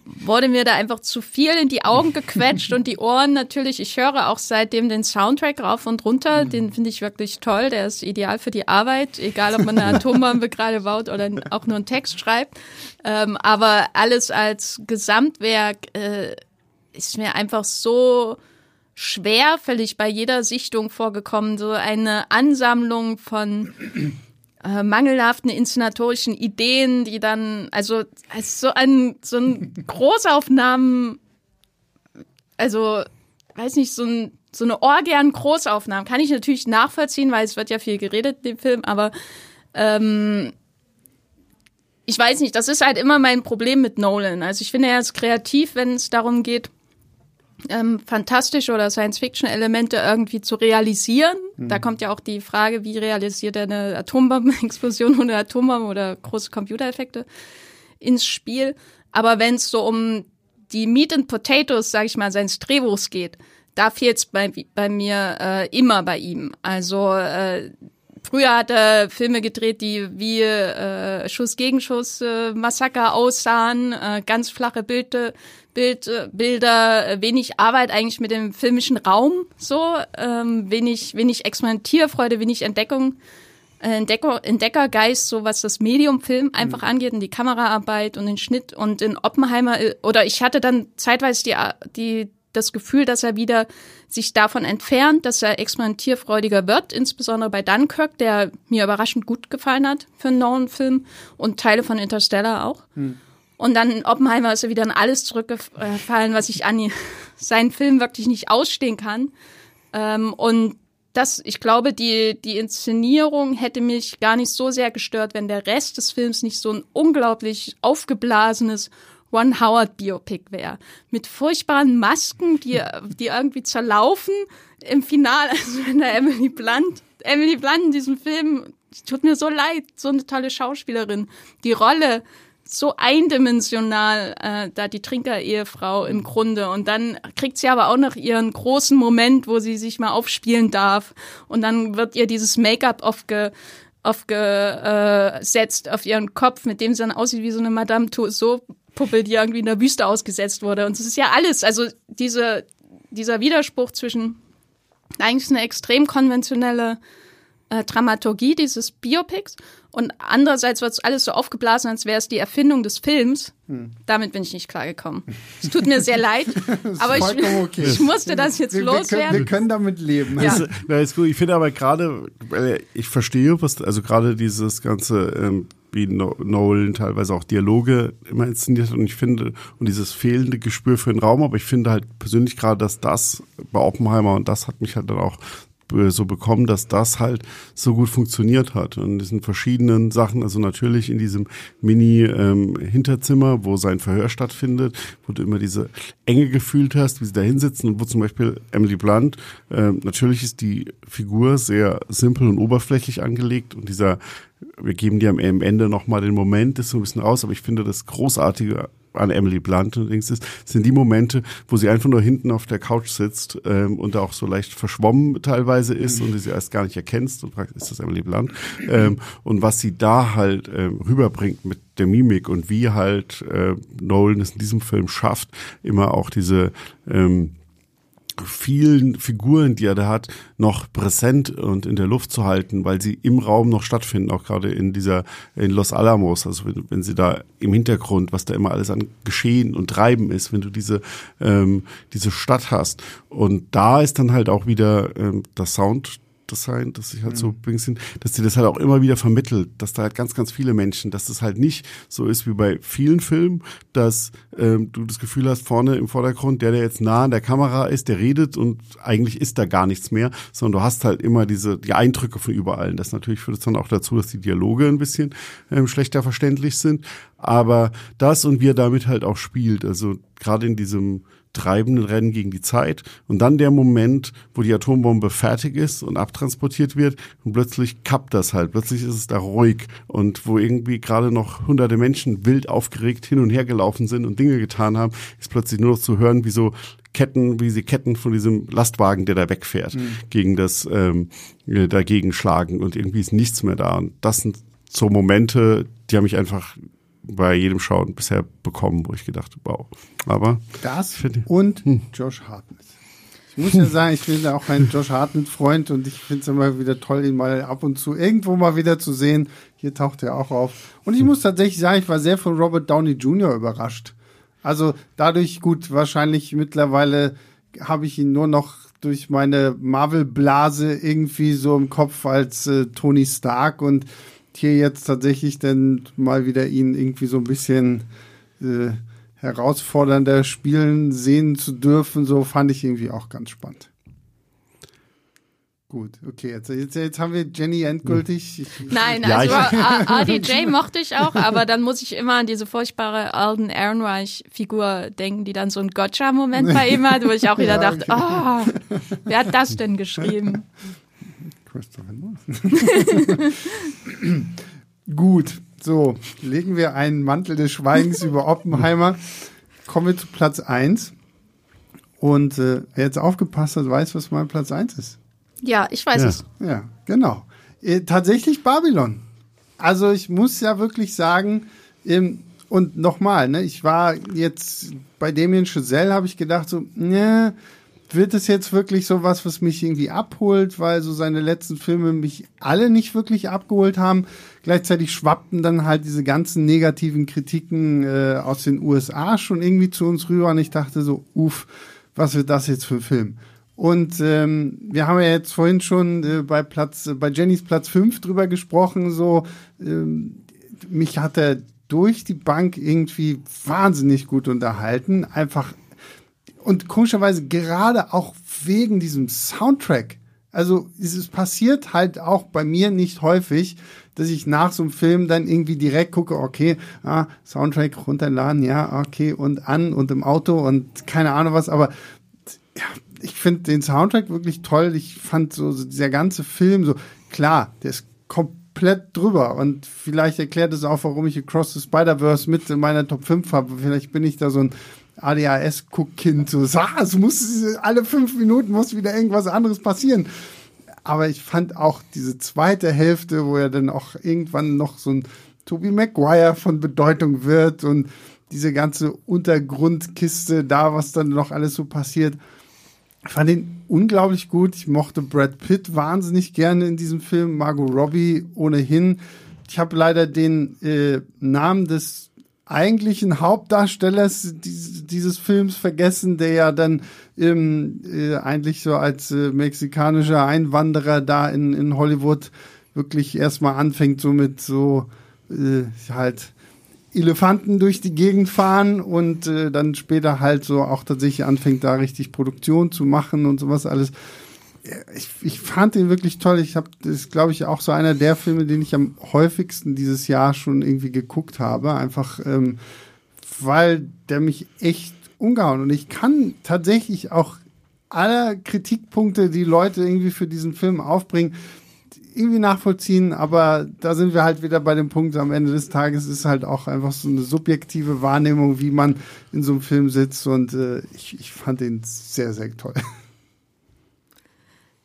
wurde mir da einfach zu viel in die Augen gequetscht und die Ohren natürlich. Ich höre auch seitdem den Soundtrack rauf und runter. Den finde ich wirklich toll. Der ist ideal für die Arbeit, egal ob man eine Atombombe gerade baut oder auch nur einen Text schreibt. Ähm, aber alles als Gesamtwerk äh, ist mir einfach so schwerfällig bei jeder Sichtung vorgekommen, so eine Ansammlung von äh, mangelhaften inszenatorischen Ideen, die dann, also, als so ein, so ein Großaufnahmen, also, weiß nicht, so ein, so eine Orgie an Großaufnahmen kann ich natürlich nachvollziehen, weil es wird ja viel geredet in dem Film, aber ähm, ich weiß nicht, das ist halt immer mein Problem mit Nolan. Also ich finde, er ist kreativ, wenn es darum geht, ähm, fantastische oder Science-Fiction-Elemente irgendwie zu realisieren. Mhm. Da kommt ja auch die Frage, wie realisiert er eine Atombombenexplosion oder Atombomben oder große Computereffekte ins Spiel. Aber wenn es so um die Meat and Potatoes, sage ich mal, seines Drehbuchs geht, da fehlt es bei, bei mir äh, immer bei ihm. Also äh, Früher hat er Filme gedreht, die wie äh, Schuss gegen Schuss, äh, Massaker aussahen, äh, ganz flache Bilder, Bild, äh, Bilder, wenig Arbeit eigentlich mit dem filmischen Raum, so ähm, wenig, wenig Experimentierfreude, wenig Entdeckung, äh, Entdecker, Entdeckergeist, so was das Medium Film einfach mhm. angeht und die Kameraarbeit und den Schnitt und in Oppenheimer äh, oder ich hatte dann zeitweise die die das Gefühl, dass er wieder sich davon entfernt, dass er experimentierfreudiger wird, insbesondere bei Dunkirk, der mir überraschend gut gefallen hat für einen neuen Film und Teile von Interstellar auch. Hm. Und dann in Oppenheimer ist er wieder an alles zurückgefallen, was ich an seinen Film wirklich nicht ausstehen kann. Ähm, und das, ich glaube, die, die Inszenierung hätte mich gar nicht so sehr gestört, wenn der Rest des Films nicht so ein unglaublich aufgeblasenes One Howard Biopic wäre. Mit furchtbaren Masken, die, die irgendwie zerlaufen im Finale, also wenn der Emily Blunt, Emily Blunt in diesem Film, tut mir so leid, so eine tolle Schauspielerin. Die Rolle, so eindimensional, äh, da die Trinker-Ehefrau im Grunde. Und dann kriegt sie aber auch noch ihren großen Moment, wo sie sich mal aufspielen darf. Und dann wird ihr dieses Make-up aufge, aufgesetzt auf ihren Kopf, mit dem sie dann aussieht wie so eine Madame Tussauds Puppe, die irgendwie in der Wüste ausgesetzt wurde. Und es ist ja alles, also diese, dieser Widerspruch zwischen eigentlich eine extrem konventionelle äh, Dramaturgie dieses Biopics und andererseits wird es alles so aufgeblasen, als wäre es die Erfindung des Films. Hm. Damit bin ich nicht klargekommen. Es tut mir sehr leid, aber ich, okay. ich, musste das jetzt wir, loswerden. Wir können, wir können damit leben. Ja. Also, na, ist gut. Ich finde aber gerade, ich verstehe, was, also gerade dieses ganze ähm, wie Nolan teilweise auch Dialoge immer inszeniert hat und ich finde, und dieses fehlende Gespür für den Raum, aber ich finde halt persönlich gerade, dass das bei Oppenheimer und das hat mich halt dann auch so bekommen, dass das halt so gut funktioniert hat. Und diesen verschiedenen Sachen, also natürlich in diesem Mini-Hinterzimmer, ähm, wo sein Verhör stattfindet, wo du immer diese Enge gefühlt hast, wie sie da hinsitzen und wo zum Beispiel Emily Blunt, äh, natürlich ist die Figur sehr simpel und oberflächlich angelegt und dieser wir geben dir am Ende nochmal den Moment, ist so ein bisschen raus, aber ich finde das Großartige an Emily Blunt und Dings ist, sind die Momente, wo sie einfach nur hinten auf der Couch sitzt ähm, und auch so leicht verschwommen teilweise ist und sie erst gar nicht erkennst und fragt, ist das Emily Blunt? Ähm, und was sie da halt ähm, rüberbringt mit der Mimik und wie halt äh, Nolan es in diesem Film schafft, immer auch diese ähm, vielen Figuren, die er da hat, noch präsent und in der Luft zu halten, weil sie im Raum noch stattfinden, auch gerade in dieser, in Los Alamos, also wenn, wenn sie da im Hintergrund, was da immer alles an Geschehen und Treiben ist, wenn du diese, ähm, diese Stadt hast. Und da ist dann halt auch wieder ähm, das Sound Design, dass ich halt mhm. so sind, dass die das halt auch immer wieder vermittelt, dass da halt ganz, ganz viele Menschen, dass das halt nicht so ist wie bei vielen Filmen, dass ähm, du das Gefühl hast, vorne im Vordergrund, der, der jetzt nah an der Kamera ist, der redet und eigentlich ist da gar nichts mehr, sondern du hast halt immer diese, die Eindrücke von überall. Das natürlich führt es dann auch dazu, dass die Dialoge ein bisschen ähm, schlechter verständlich sind, aber das und wie er damit halt auch spielt, also gerade in diesem treibenden Rennen gegen die Zeit. Und dann der Moment, wo die Atombombe fertig ist und abtransportiert wird und plötzlich kappt das halt. Plötzlich ist es da ruhig und wo irgendwie gerade noch hunderte Menschen wild aufgeregt hin und her gelaufen sind und Dinge getan haben, ist plötzlich nur noch zu hören, wie so Ketten, wie sie Ketten von diesem Lastwagen, der da wegfährt, mhm. gegen das ähm, äh, dagegen schlagen und irgendwie ist nichts mehr da. Und das sind so Momente, die haben mich einfach bei jedem Schauen bisher bekommen, wo ich gedacht habe, wow. Aber das und hm. Josh Hartnett. Ich muss ja sagen, ich bin auch ein Josh Hartnett-Freund und ich finde es immer wieder toll, ihn mal ab und zu irgendwo mal wieder zu sehen. Hier taucht er auch auf. Und ich muss tatsächlich sagen, ich war sehr von Robert Downey Jr. überrascht. Also dadurch gut, wahrscheinlich mittlerweile habe ich ihn nur noch durch meine Marvel-Blase irgendwie so im Kopf als äh, Tony Stark und hier jetzt tatsächlich dann mal wieder ihn irgendwie so ein bisschen äh, herausfordernder spielen sehen zu dürfen, so fand ich irgendwie auch ganz spannend. Gut, okay, jetzt, jetzt, jetzt haben wir Jenny endgültig. Nein, also ja, RDJ mochte ich auch, aber dann muss ich immer an diese furchtbare Alden Ehrenreich-Figur denken, die dann so einen Gotcha-Moment bei ihm hat, wo ich auch wieder ja, dachte, okay. oh, wer hat das denn geschrieben? Christopher Nolan. Gut, so, legen wir einen Mantel des Schweigens über Oppenheimer. Kommen wir zu Platz 1. Und äh, wer jetzt aufgepasst hat, weiß, was mein Platz 1 ist. Ja, ich weiß ja. es. Ja, genau. Äh, tatsächlich Babylon. Also ich muss ja wirklich sagen, ähm, und nochmal, ne, ich war jetzt bei Damien Chazelle, habe ich gedacht, so, ne, wird es jetzt wirklich so was, was mich irgendwie abholt, weil so seine letzten Filme mich alle nicht wirklich abgeholt haben. Gleichzeitig schwappten dann halt diese ganzen negativen Kritiken äh, aus den USA schon irgendwie zu uns rüber und ich dachte so, uff, was wird das jetzt für ein Film? Und ähm, wir haben ja jetzt vorhin schon äh, bei Platz, äh, bei Jennys Platz 5 drüber gesprochen, so ähm, mich hat er durch die Bank irgendwie wahnsinnig gut unterhalten. Einfach und komischerweise gerade auch wegen diesem Soundtrack. Also es passiert halt auch bei mir nicht häufig, dass ich nach so einem Film dann irgendwie direkt gucke, okay, ah, Soundtrack runterladen, ja, okay, und an und im Auto und keine Ahnung was, aber ja, ich finde den Soundtrack wirklich toll. Ich fand so, so dieser ganze Film so, klar, der ist komplett drüber und vielleicht erklärt es auch, warum ich Across the Spider-Verse mit in meiner Top 5 habe. Vielleicht bin ich da so ein ADHS-Guckkind, so, ah, es muss, alle fünf Minuten muss wieder irgendwas anderes passieren. Aber ich fand auch diese zweite Hälfte, wo er dann auch irgendwann noch so ein Toby Maguire von Bedeutung wird und diese ganze Untergrundkiste da, was dann noch alles so passiert, ich fand ihn unglaublich gut. Ich mochte Brad Pitt wahnsinnig gerne in diesem Film, Margot Robbie ohnehin. Ich habe leider den äh, Namen des eigentlichen Hauptdarstellers dieses, Films vergessen, der ja dann ähm, äh, eigentlich so als äh, mexikanischer Einwanderer da in, in Hollywood wirklich erstmal anfängt, so mit so äh, halt Elefanten durch die Gegend fahren und äh, dann später halt so auch tatsächlich anfängt, da richtig Produktion zu machen und sowas alles. Ich, ich fand den wirklich toll. Ich habe, das ist, glaube ich, auch so einer der Filme, den ich am häufigsten dieses Jahr schon irgendwie geguckt habe. Einfach, ähm, weil der mich echt umgehauen. Und ich kann tatsächlich auch aller Kritikpunkte, die Leute irgendwie für diesen Film aufbringen, irgendwie nachvollziehen, aber da sind wir halt wieder bei dem Punkt, am Ende des Tages ist halt auch einfach so eine subjektive Wahrnehmung, wie man in so einem Film sitzt und äh, ich, ich fand den sehr, sehr toll.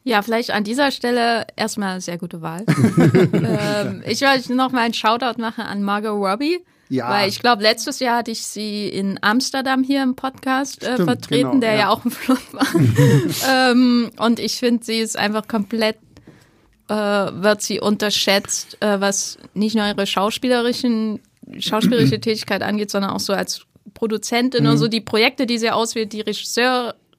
Ja, vielleicht an dieser Stelle erstmal sehr gute Wahl. ähm, ich wollte noch mal einen Shoutout machen an Margot Robbie. Ja. Weil ich glaube, letztes Jahr hatte ich sie in Amsterdam hier im Podcast äh, Stimmt, vertreten, genau, der ja. ja. auch ein Flug war. ähm, und ich finde, sie ist einfach komplett äh, wird sie unterschätzt, äh, was nicht nur ihre schauspielerischen, schauspielerische Tätigkeit angeht, sondern auch so als Produzentin mhm. und so die Projekte, die sie auswählt, die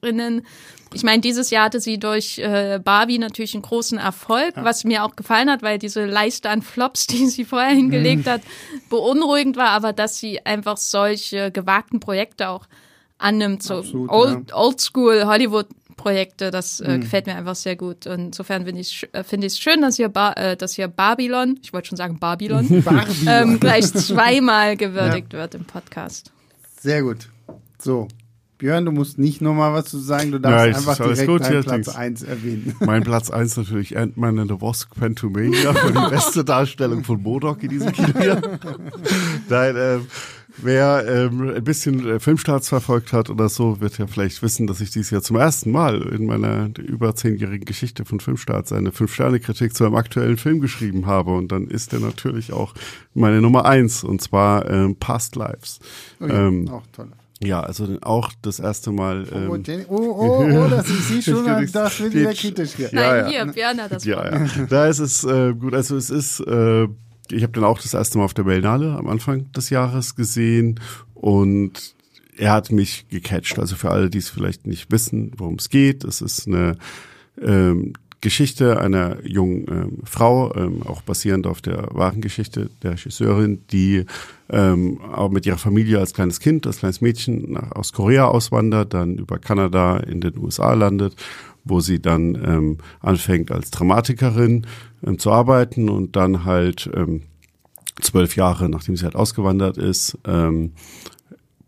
Regisseurinnen. Ich meine, dieses Jahr hatte sie durch äh, Barbie natürlich einen großen Erfolg, ja. was mir auch gefallen hat, weil diese Leiste an Flops, die sie vorher hingelegt mhm. hat, beunruhigend war, aber dass sie einfach solche gewagten Projekte auch annimmt, so Absolut, old, ja. Oldschool Hollywood Projekte. Das äh, mhm. gefällt mir einfach sehr gut. Und insofern finde ich äh, finde ich es schön, dass hier ba äh, dass hier Babylon, ich wollte schon sagen Babylon, ähm, gleich zweimal gewürdigt ja. wird im Podcast. Sehr gut. So, Björn, du musst nicht nochmal was zu sagen, du darfst ja, einfach direkt gut, deinen Platz 1 erwähnen. Mein Platz 1 natürlich Ant-Man and the Wasp Quantumania für die beste Darstellung von Modok in diesem Kino hier. Nein, ähm, Wer ähm, ein bisschen äh, Filmstarts verfolgt hat oder so, wird ja vielleicht wissen, dass ich dieses Jahr zum ersten Mal in meiner über zehnjährigen Geschichte von Filmstarts eine Fünf-Sterne-Kritik zu einem aktuellen Film geschrieben habe. Und dann ist der natürlich auch meine Nummer eins, und zwar ähm, Past Lives. Oh ja, ähm, auch toll. Ja, also auch das erste Mal. Oh, ähm, oh, oh, oh, das ist sie schon, das wird wieder kritisch hier. Nein, ja, hier, Björn hat das Ja, ja. Da ist es äh, gut, also es ist äh, ich habe den auch das erste Mal auf der Berlinale am Anfang des Jahres gesehen und er hat mich gecatcht. Also für alle, die es vielleicht nicht wissen, worum es geht, es ist eine ähm, Geschichte einer jungen ähm, Frau, ähm, auch basierend auf der wahren Geschichte der Regisseurin, die ähm, auch mit ihrer Familie als kleines Kind, als kleines Mädchen nach, aus Korea auswandert, dann über Kanada in den USA landet, wo sie dann ähm, anfängt als Dramatikerin ähm, zu arbeiten und dann halt ähm, zwölf Jahre, nachdem sie halt ausgewandert ist, ähm,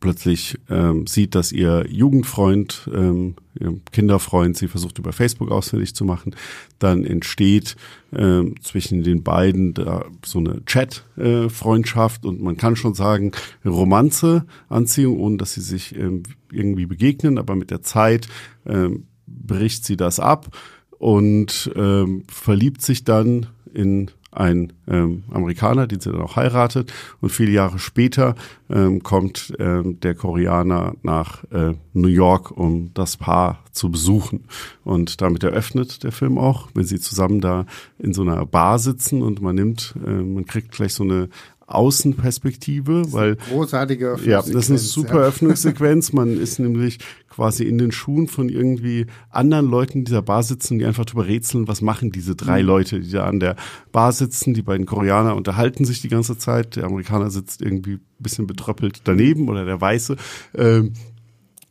plötzlich ähm, sieht, dass ihr Jugendfreund, ähm, ihr Kinderfreund sie versucht über Facebook ausfindig zu machen, dann entsteht ähm, zwischen den beiden da so eine Chat-Freundschaft äh, und man kann schon sagen Romanze, Anziehung, ohne dass sie sich ähm, irgendwie begegnen, aber mit der Zeit ähm, bricht sie das ab und ähm, verliebt sich dann in ein ähm, Amerikaner, den sie dann auch heiratet. Und viele Jahre später ähm, kommt ähm, der Koreaner nach äh, New York, um das Paar zu besuchen. Und damit eröffnet der Film auch, wenn sie zusammen da in so einer Bar sitzen und man nimmt, äh, man kriegt gleich so eine Außenperspektive, weil großartige ja, das ist eine super. Öffnungssequenz. Man ist nämlich quasi in den Schuhen von irgendwie anderen Leuten in dieser Bar sitzen, die einfach drüber rätseln, was machen diese drei mhm. Leute, die da an der Bar sitzen. Die beiden Koreaner unterhalten sich die ganze Zeit. Der Amerikaner sitzt irgendwie ein bisschen betröppelt daneben oder der Weiße. Ähm,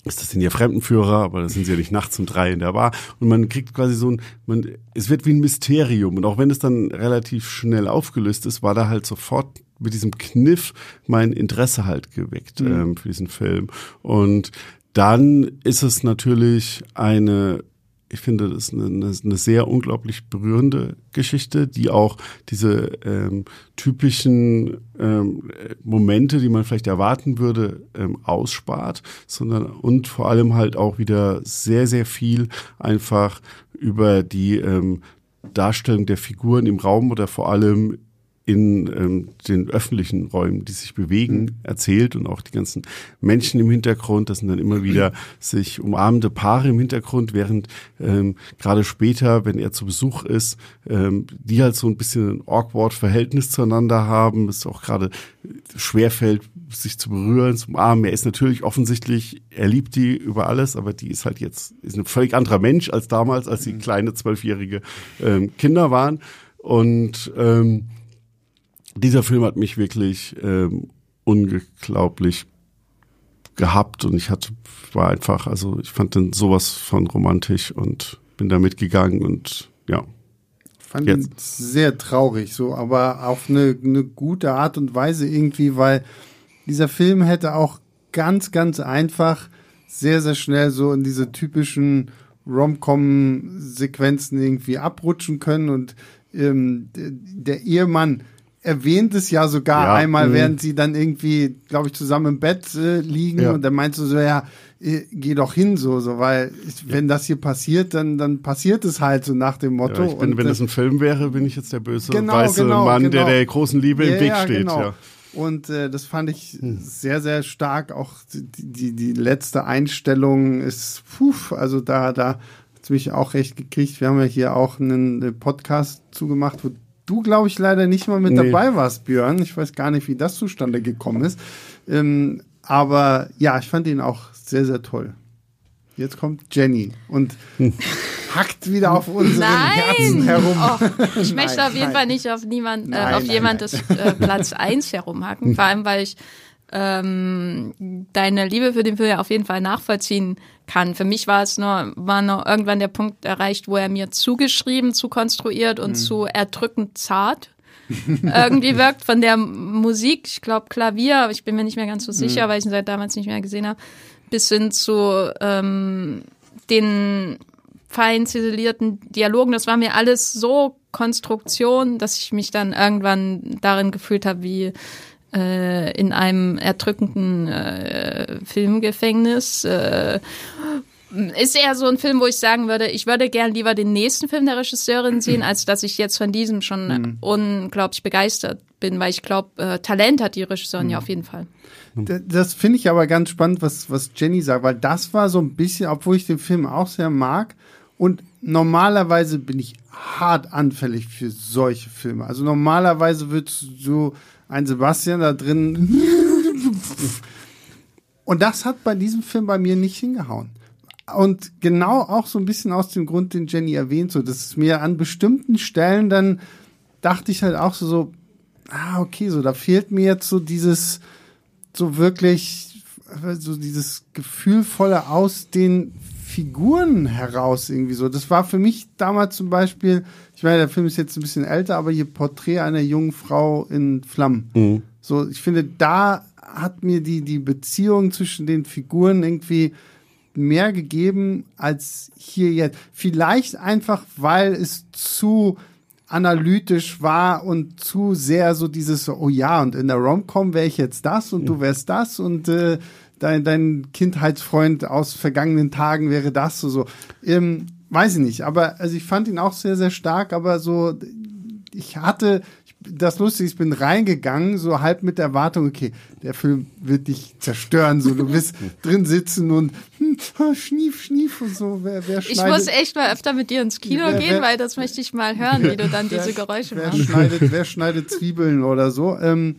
ist das denn ihr Fremdenführer, aber das sind sie ja nicht nachts um drei in der Bar. Und man kriegt quasi so ein, man, es wird wie ein Mysterium. Und auch wenn es dann relativ schnell aufgelöst ist, war da halt sofort mit diesem Kniff mein Interesse halt geweckt mhm. ähm, für diesen Film. Und dann ist es natürlich eine ich finde, das ist eine, eine, sehr unglaublich berührende Geschichte, die auch diese ähm, typischen ähm, Momente, die man vielleicht erwarten würde, ähm, ausspart, sondern und vor allem halt auch wieder sehr, sehr viel einfach über die ähm, Darstellung der Figuren im Raum oder vor allem in ähm, den öffentlichen Räumen, die sich bewegen, mhm. erzählt und auch die ganzen Menschen im Hintergrund. Das sind dann immer wieder sich umarmende Paare im Hintergrund, während ähm, gerade später, wenn er zu Besuch ist, ähm, die halt so ein bisschen ein awkward Verhältnis zueinander haben, es auch gerade schwerfällt, sich zu berühren, zu umarmen. Er ist natürlich offensichtlich, er liebt die über alles, aber die ist halt jetzt ist ein völlig anderer Mensch als damals, als sie mhm. kleine zwölfjährige ähm, Kinder waren. Und ähm, dieser Film hat mich wirklich ähm, unglaublich gehabt und ich hatte war einfach, also ich fand den sowas von romantisch und bin da mitgegangen und ja. Fand Jetzt. ihn sehr traurig, so, aber auf eine, eine gute Art und Weise irgendwie, weil dieser Film hätte auch ganz, ganz einfach sehr, sehr schnell so in diese typischen Rom-Com-Sequenzen irgendwie abrutschen können und ähm, der Ehemann erwähnt es ja sogar ja, einmal, mh. während sie dann irgendwie, glaube ich, zusammen im Bett äh, liegen ja. und dann meinst du so, ja, äh, geh doch hin, so, so, weil ich, wenn das hier passiert, dann, dann passiert es halt so nach dem Motto. Ja, bin, und, wenn das ein Film wäre, bin ich jetzt der böse genau, weiße genau, Mann, genau. der der großen Liebe im Weg steht. Genau. Und äh, das fand ich hm. sehr, sehr stark. Auch die, die, die letzte Einstellung ist, puh, also da, da hat mich auch recht gekriegt. Wir haben ja hier auch einen Podcast zugemacht, wo du, glaube ich, leider nicht mal mit nee. dabei warst, Björn. Ich weiß gar nicht, wie das zustande gekommen ist. Ähm, aber ja, ich fand ihn auch sehr, sehr toll. Jetzt kommt Jenny und hackt wieder auf unseren nein. Herzen herum. Oh, ich möchte nein, auf jeden nein. Fall nicht auf niemand, äh, auf jemandes äh, Platz 1 herumhacken. Vor allem, weil ich ähm, deine Liebe für den Film ja auf jeden Fall nachvollziehen kann. Für mich war es nur, war noch irgendwann der Punkt erreicht, wo er mir zugeschrieben, zu konstruiert und mhm. zu erdrückend zart irgendwie wirkt von der Musik, ich glaube Klavier, aber ich bin mir nicht mehr ganz so sicher, mhm. weil ich ihn seit damals nicht mehr gesehen habe, bis hin zu ähm, den fein ziselierten Dialogen. Das war mir alles so Konstruktion, dass ich mich dann irgendwann darin gefühlt habe, wie äh, in einem erdrückenden äh, Filmgefängnis. Äh, ist eher so ein Film, wo ich sagen würde, ich würde gern lieber den nächsten Film der Regisseurin sehen, als dass ich jetzt von diesem schon mhm. unglaublich begeistert bin, weil ich glaube, äh, Talent hat die Regisseurin mhm. ja auf jeden Fall. Das finde ich aber ganz spannend, was, was Jenny sagt, weil das war so ein bisschen, obwohl ich den Film auch sehr mag und normalerweise bin ich hart anfällig für solche Filme. Also normalerweise wird so ein Sebastian da drin Und das hat bei diesem Film bei mir nicht hingehauen. Und genau auch so ein bisschen aus dem Grund, den Jenny erwähnt, so, dass es mir an bestimmten Stellen dann dachte ich halt auch so, so, ah, okay, so, da fehlt mir jetzt so dieses, so wirklich, so dieses gefühlvolle aus den Figuren heraus irgendwie so. Das war für mich damals zum Beispiel, ich meine, der Film ist jetzt ein bisschen älter, aber hier Porträt einer jungen Frau in Flammen. Mhm. So, ich finde, da hat mir die, die Beziehung zwischen den Figuren irgendwie mehr gegeben als hier jetzt. Vielleicht einfach, weil es zu analytisch war und zu sehr so dieses, oh ja, und in der Rom-Com wäre ich jetzt das und du wärst das und äh, dein, dein Kindheitsfreund aus vergangenen Tagen wäre das so. so. Ähm, weiß ich nicht, aber also ich fand ihn auch sehr, sehr stark, aber so, ich hatte, das Lustige, ich bin reingegangen, so halb mit der Erwartung, okay, der Film wird dich zerstören, so du wirst drin sitzen und hm, schnief, schnief und so. Wer, wer schneidet, ich muss echt mal öfter mit dir ins Kino wer, gehen, wer, weil das möchte ich mal hören, wie du dann diese Geräusche wer machst. Schneidet, wer schneidet Zwiebeln oder so? Ähm,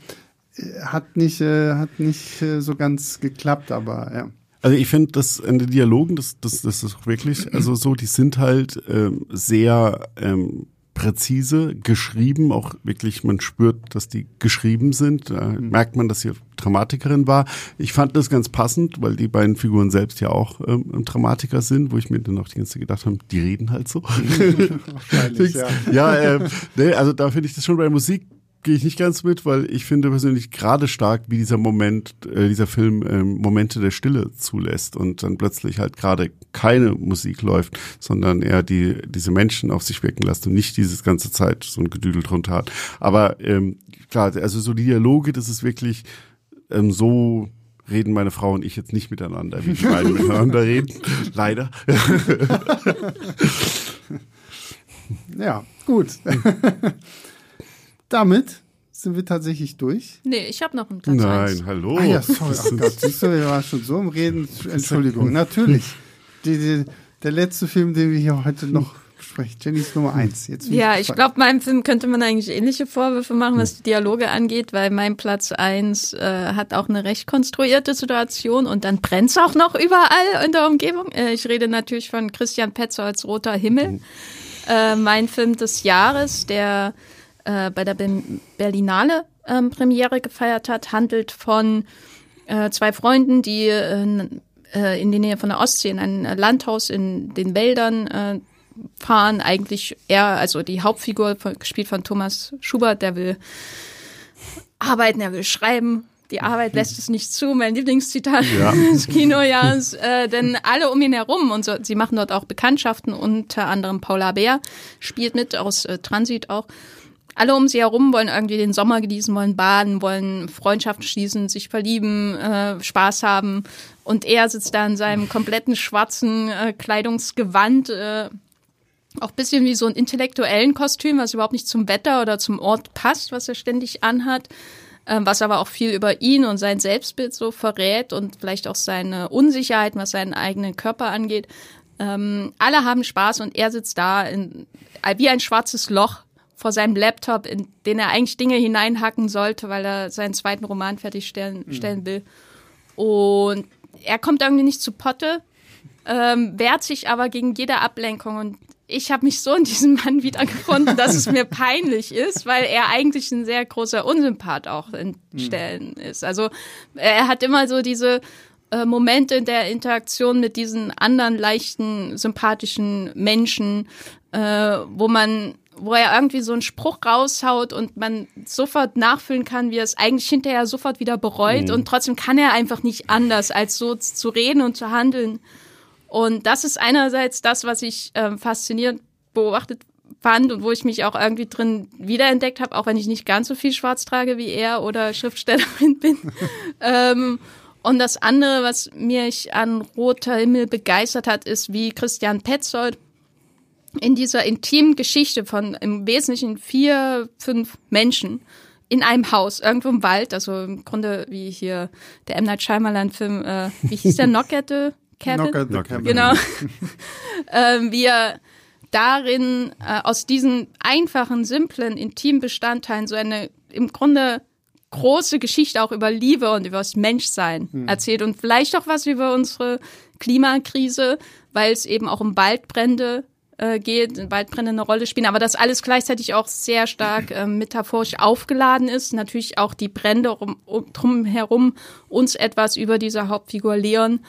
hat nicht, äh, hat nicht äh, so ganz geklappt, aber ja. Also ich finde, dass in den Dialogen, das, das, das ist wirklich, also so, die sind halt ähm, sehr ähm, präzise geschrieben, auch wirklich, man spürt, dass die geschrieben sind. Da mhm. merkt man, dass sie Dramatikerin war. Ich fand das ganz passend, weil die beiden Figuren selbst ja auch ähm, Dramatiker sind, wo ich mir dann auch die ganze Zeit gedacht habe, die reden halt so. Wahrscheinlich, ja. ja äh, nee, also da finde ich das schon bei Musik gehe ich nicht ganz mit, weil ich finde persönlich gerade stark, wie dieser Moment, äh, dieser Film ähm, Momente der Stille zulässt und dann plötzlich halt gerade keine Musik läuft, sondern eher die diese Menschen auf sich wirken lässt und nicht dieses ganze Zeit so ein Gedüdel drunter hat. Aber ähm, klar, also so die Dialoge, das ist wirklich ähm, so reden meine Frau und ich jetzt nicht miteinander, wie die beiden miteinander reden. Leider. ja, gut. Damit sind wir tatsächlich durch. Nee, ich habe noch einen Platz Nein, eins. hallo. Ah ja, sorry. Ach Gott, siehst du, wir waren schon so im Reden. Entschuldigung, natürlich. Die, die, der letzte Film, den wir hier heute noch besprechen. Jennys Nummer eins. Jetzt ja, ich glaube, meinem Film könnte man eigentlich ähnliche Vorwürfe machen, was die Dialoge angeht, weil mein Platz eins äh, hat auch eine recht konstruierte Situation und dann brennt's auch noch überall in der Umgebung. Äh, ich rede natürlich von Christian Petzolds Roter Himmel. Mhm. Äh, mein Film des Jahres, der äh, bei der Berlinale ähm, Premiere gefeiert hat, handelt von äh, zwei Freunden, die äh, äh in die Nähe von der Ostsee in ein Landhaus in den Wäldern äh, fahren. Eigentlich er, also die Hauptfigur, von, gespielt von Thomas Schubert, der will arbeiten, er will schreiben. Die Arbeit lässt es nicht zu, mein Lieblingszitat ja. des Kinojahres. Äh, denn alle um ihn herum und so, sie machen dort auch Bekanntschaften, unter anderem Paula Bär spielt mit aus äh, Transit auch alle um sie herum wollen irgendwie den Sommer genießen, wollen baden, wollen Freundschaften schließen, sich verlieben, äh, Spaß haben. Und er sitzt da in seinem kompletten schwarzen äh, Kleidungsgewand, äh, auch bisschen wie so ein intellektuellen Kostüm, was überhaupt nicht zum Wetter oder zum Ort passt, was er ständig anhat, äh, was aber auch viel über ihn und sein Selbstbild so verrät und vielleicht auch seine Unsicherheiten, was seinen eigenen Körper angeht. Ähm, alle haben Spaß und er sitzt da in, wie ein schwarzes Loch vor seinem Laptop, in den er eigentlich Dinge hineinhacken sollte, weil er seinen zweiten Roman fertigstellen mhm. stellen will. Und er kommt irgendwie nicht zu Potte, ähm, wehrt sich aber gegen jede Ablenkung. Und ich habe mich so in diesem Mann wiedergefunden, dass es mir peinlich ist, weil er eigentlich ein sehr großer Unsympath auch in mhm. Stellen mhm. ist. Also er hat immer so diese äh, Momente in der Interaktion mit diesen anderen leichten, sympathischen Menschen, äh, wo man wo er irgendwie so einen Spruch raushaut und man sofort nachfühlen kann, wie er es eigentlich hinterher sofort wieder bereut mhm. und trotzdem kann er einfach nicht anders, als so zu reden und zu handeln. Und das ist einerseits das, was ich äh, faszinierend beobachtet fand und wo ich mich auch irgendwie drin wiederentdeckt habe, auch wenn ich nicht ganz so viel schwarz trage wie er oder Schriftstellerin bin. ähm, und das andere, was mich an Roter Himmel begeistert hat, ist, wie Christian Petzold in dieser intimen Geschichte von im Wesentlichen vier, fünf Menschen in einem Haus, irgendwo im Wald, also im Grunde wie hier der M. Night Shyamalan-Film, äh, wie hieß der, Knock at the Cabin? Knock at the Cabin. Genau. ähm, wie er darin äh, aus diesen einfachen, simplen, intimen Bestandteilen so eine im Grunde große Geschichte auch über Liebe und über das Menschsein hm. erzählt und vielleicht auch was über unsere Klimakrise, weil es eben auch um Waldbrände äh, geht, Waldbrände eine Rolle spielen, aber das alles gleichzeitig auch sehr stark äh, metaphorisch aufgeladen ist. Natürlich auch die Brände um, um, drumherum uns etwas über diese Hauptfigur Leon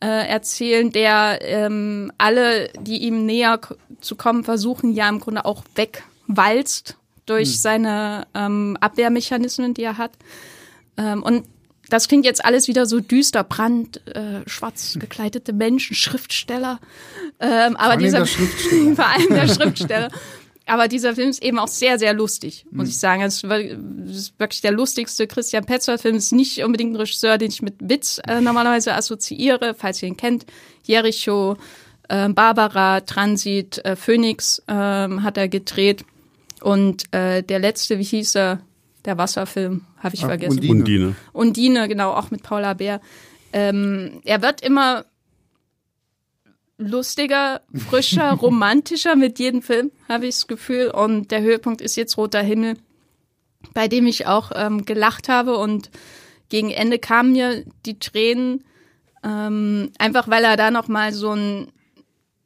äh, erzählen, der ähm, alle, die ihm näher zu kommen versuchen, ja im Grunde auch wegwalzt durch hm. seine ähm, Abwehrmechanismen, die er hat. Ähm, und das klingt jetzt alles wieder so düster, brand, äh, schwarz gekleidete Menschen, Schriftsteller. Ähm, aber dieser Schriftsteller. vor allem der Schriftsteller. Aber dieser Film ist eben auch sehr, sehr lustig, muss mhm. ich sagen. Es ist wirklich der lustigste Christian Petzold-Film. Ist nicht unbedingt ein Regisseur, den ich mit Witz äh, normalerweise assoziiere, falls ihr ihn kennt. Jericho, äh, Barbara, Transit, äh, Phoenix äh, hat er gedreht. Und äh, der letzte, wie hieß er? Der Wasserfilm, habe ich Ach, vergessen. Undine. Undine. Undine, genau, auch mit Paula Bär. Ähm, er wird immer lustiger, frischer, romantischer mit jedem Film, habe ich das Gefühl. Und der Höhepunkt ist jetzt Roter Himmel, bei dem ich auch ähm, gelacht habe. Und gegen Ende kamen mir die Tränen, ähm, einfach weil er da nochmal so ein,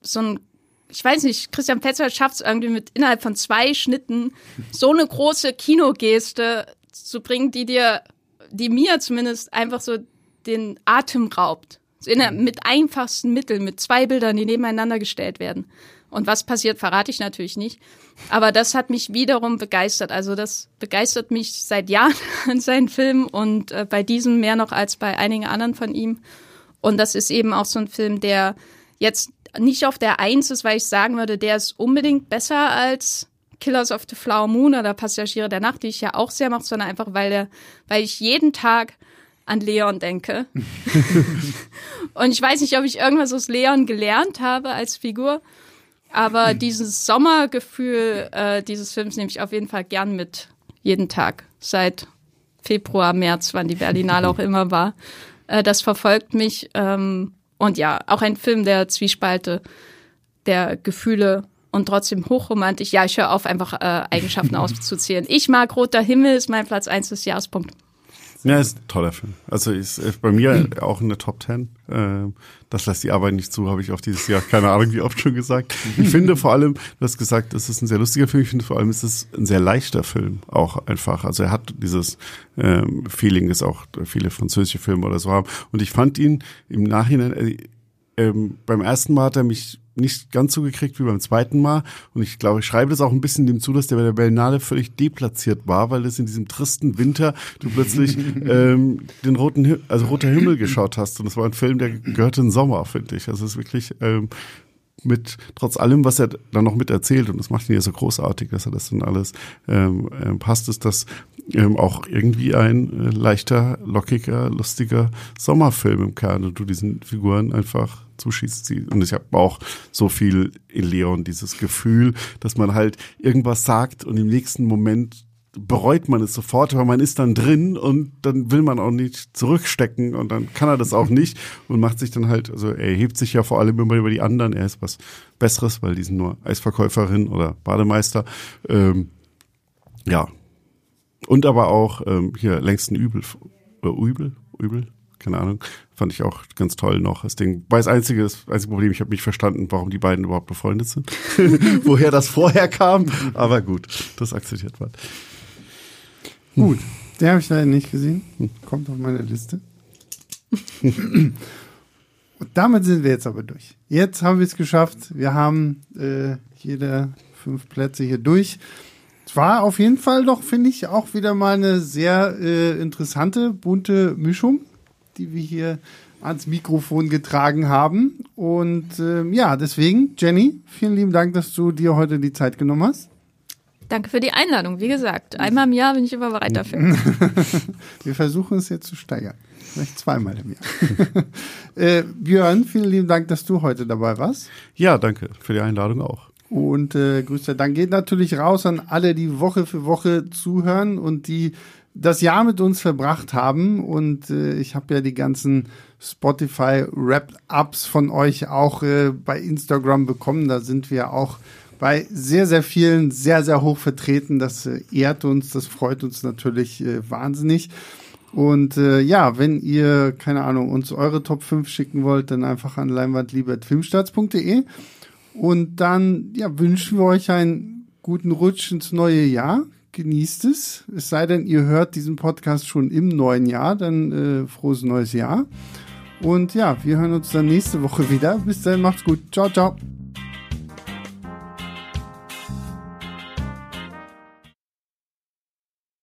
so ein ich weiß nicht, Christian Petzer schafft es irgendwie mit innerhalb von zwei Schnitten so eine große Kinogeste zu bringen, die dir, die mir zumindest einfach so den Atem raubt. Der, mit einfachsten Mitteln, mit zwei Bildern, die nebeneinander gestellt werden. Und was passiert, verrate ich natürlich nicht. Aber das hat mich wiederum begeistert. Also das begeistert mich seit Jahren an seinen Filmen und äh, bei diesem mehr noch als bei einigen anderen von ihm. Und das ist eben auch so ein Film, der jetzt nicht auf der Eins ist, weil ich sagen würde, der ist unbedingt besser als Killers of the Flower Moon oder Passagiere der Nacht, die ich ja auch sehr mache, sondern einfach, weil der, weil ich jeden Tag an Leon denke. und ich weiß nicht, ob ich irgendwas aus Leon gelernt habe als Figur, aber dieses Sommergefühl äh, dieses Films nehme ich auf jeden Fall gern mit, jeden Tag, seit Februar, März, wann die Berlinale auch immer war. Äh, das verfolgt mich. Ähm, und ja, auch ein Film der Zwiespalte, der Gefühle und trotzdem hochromantisch. Ja, ich höre auf, einfach äh, Eigenschaften auszuzählen. Ich mag Roter Himmel, ist mein Platz 1 des Jahrespunkt. Ja, ist ein toller Film. Also ist, ist bei mir auch in der Top Ten. Äh, das lässt die Arbeit nicht zu, habe ich auch dieses Jahr keine Ahnung wie oft schon gesagt. Ich finde vor allem, du hast gesagt, es ist ein sehr lustiger Film. Ich finde vor allem, es ist ein sehr leichter Film auch einfach. Also er hat dieses ähm, Feeling, das auch viele französische Filme oder so haben. Und ich fand ihn im Nachhinein, äh, ähm, beim ersten Mal hat er mich nicht ganz so gekriegt wie beim zweiten Mal. Und ich glaube, ich schreibe das auch ein bisschen dem zu, dass der bei der Berlinale völlig deplatziert war, weil es in diesem tristen Winter du plötzlich ähm, den roten, also roter Himmel geschaut hast. Und das war ein Film, der gehörte in den Sommer, finde ich. Also es ist wirklich ähm, mit trotz allem, was er dann noch mit erzählt, und das macht ihn ja so großartig, dass er das dann alles ähm, äh, passt, ist das ähm, auch irgendwie ein äh, leichter, lockiger, lustiger Sommerfilm im Kern und du diesen Figuren einfach zuschießt. Und ich habe auch so viel in Leon dieses Gefühl, dass man halt irgendwas sagt und im nächsten Moment bereut man es sofort, weil man ist dann drin und dann will man auch nicht zurückstecken und dann kann er das auch nicht und macht sich dann halt, also er hebt sich ja vor allem immer über die anderen, er ist was Besseres, weil die sind nur Eisverkäuferin oder Bademeister. Ähm, ja. Und aber auch ähm, hier längsten Übel, oder Übel, Übel, keine Ahnung, fand ich auch ganz toll noch. Das Ding, weil das einzige, das einzige Problem, ich habe nicht verstanden, warum die beiden überhaupt befreundet sind, woher das vorher kam, aber gut, das akzeptiert man. Gut, den habe ich leider nicht gesehen, kommt auf meine Liste. Und damit sind wir jetzt aber durch. Jetzt haben wir es geschafft. Wir haben äh, jede fünf Plätze hier durch. Es war auf jeden Fall doch, finde ich, auch wieder mal eine sehr äh, interessante, bunte Mischung die wir hier ans Mikrofon getragen haben. Und äh, ja, deswegen, Jenny, vielen lieben Dank, dass du dir heute die Zeit genommen hast. Danke für die Einladung. Wie gesagt, einmal im Jahr bin ich immer bereit dafür. wir versuchen es jetzt zu steigern. Vielleicht zweimal im Jahr. äh, Björn, vielen lieben Dank, dass du heute dabei warst. Ja, danke für die Einladung auch. Und äh, Grüße, dann geht natürlich raus an alle, die Woche für Woche zuhören und die das Jahr mit uns verbracht haben und äh, ich habe ja die ganzen Spotify Wrap-Ups von euch auch äh, bei Instagram bekommen. Da sind wir auch bei sehr, sehr vielen sehr, sehr hoch vertreten. Das äh, ehrt uns, das freut uns natürlich äh, wahnsinnig. Und äh, ja, wenn ihr, keine Ahnung, uns eure Top 5 schicken wollt, dann einfach an leinwandliebe.filmstarts.de. Und dann ja, wünschen wir euch einen guten Rutsch ins neue Jahr. Genießt es. Es sei denn, ihr hört diesen Podcast schon im neuen Jahr, dann äh, frohes neues Jahr. Und ja, wir hören uns dann nächste Woche wieder. Bis dann, macht's gut. Ciao, ciao.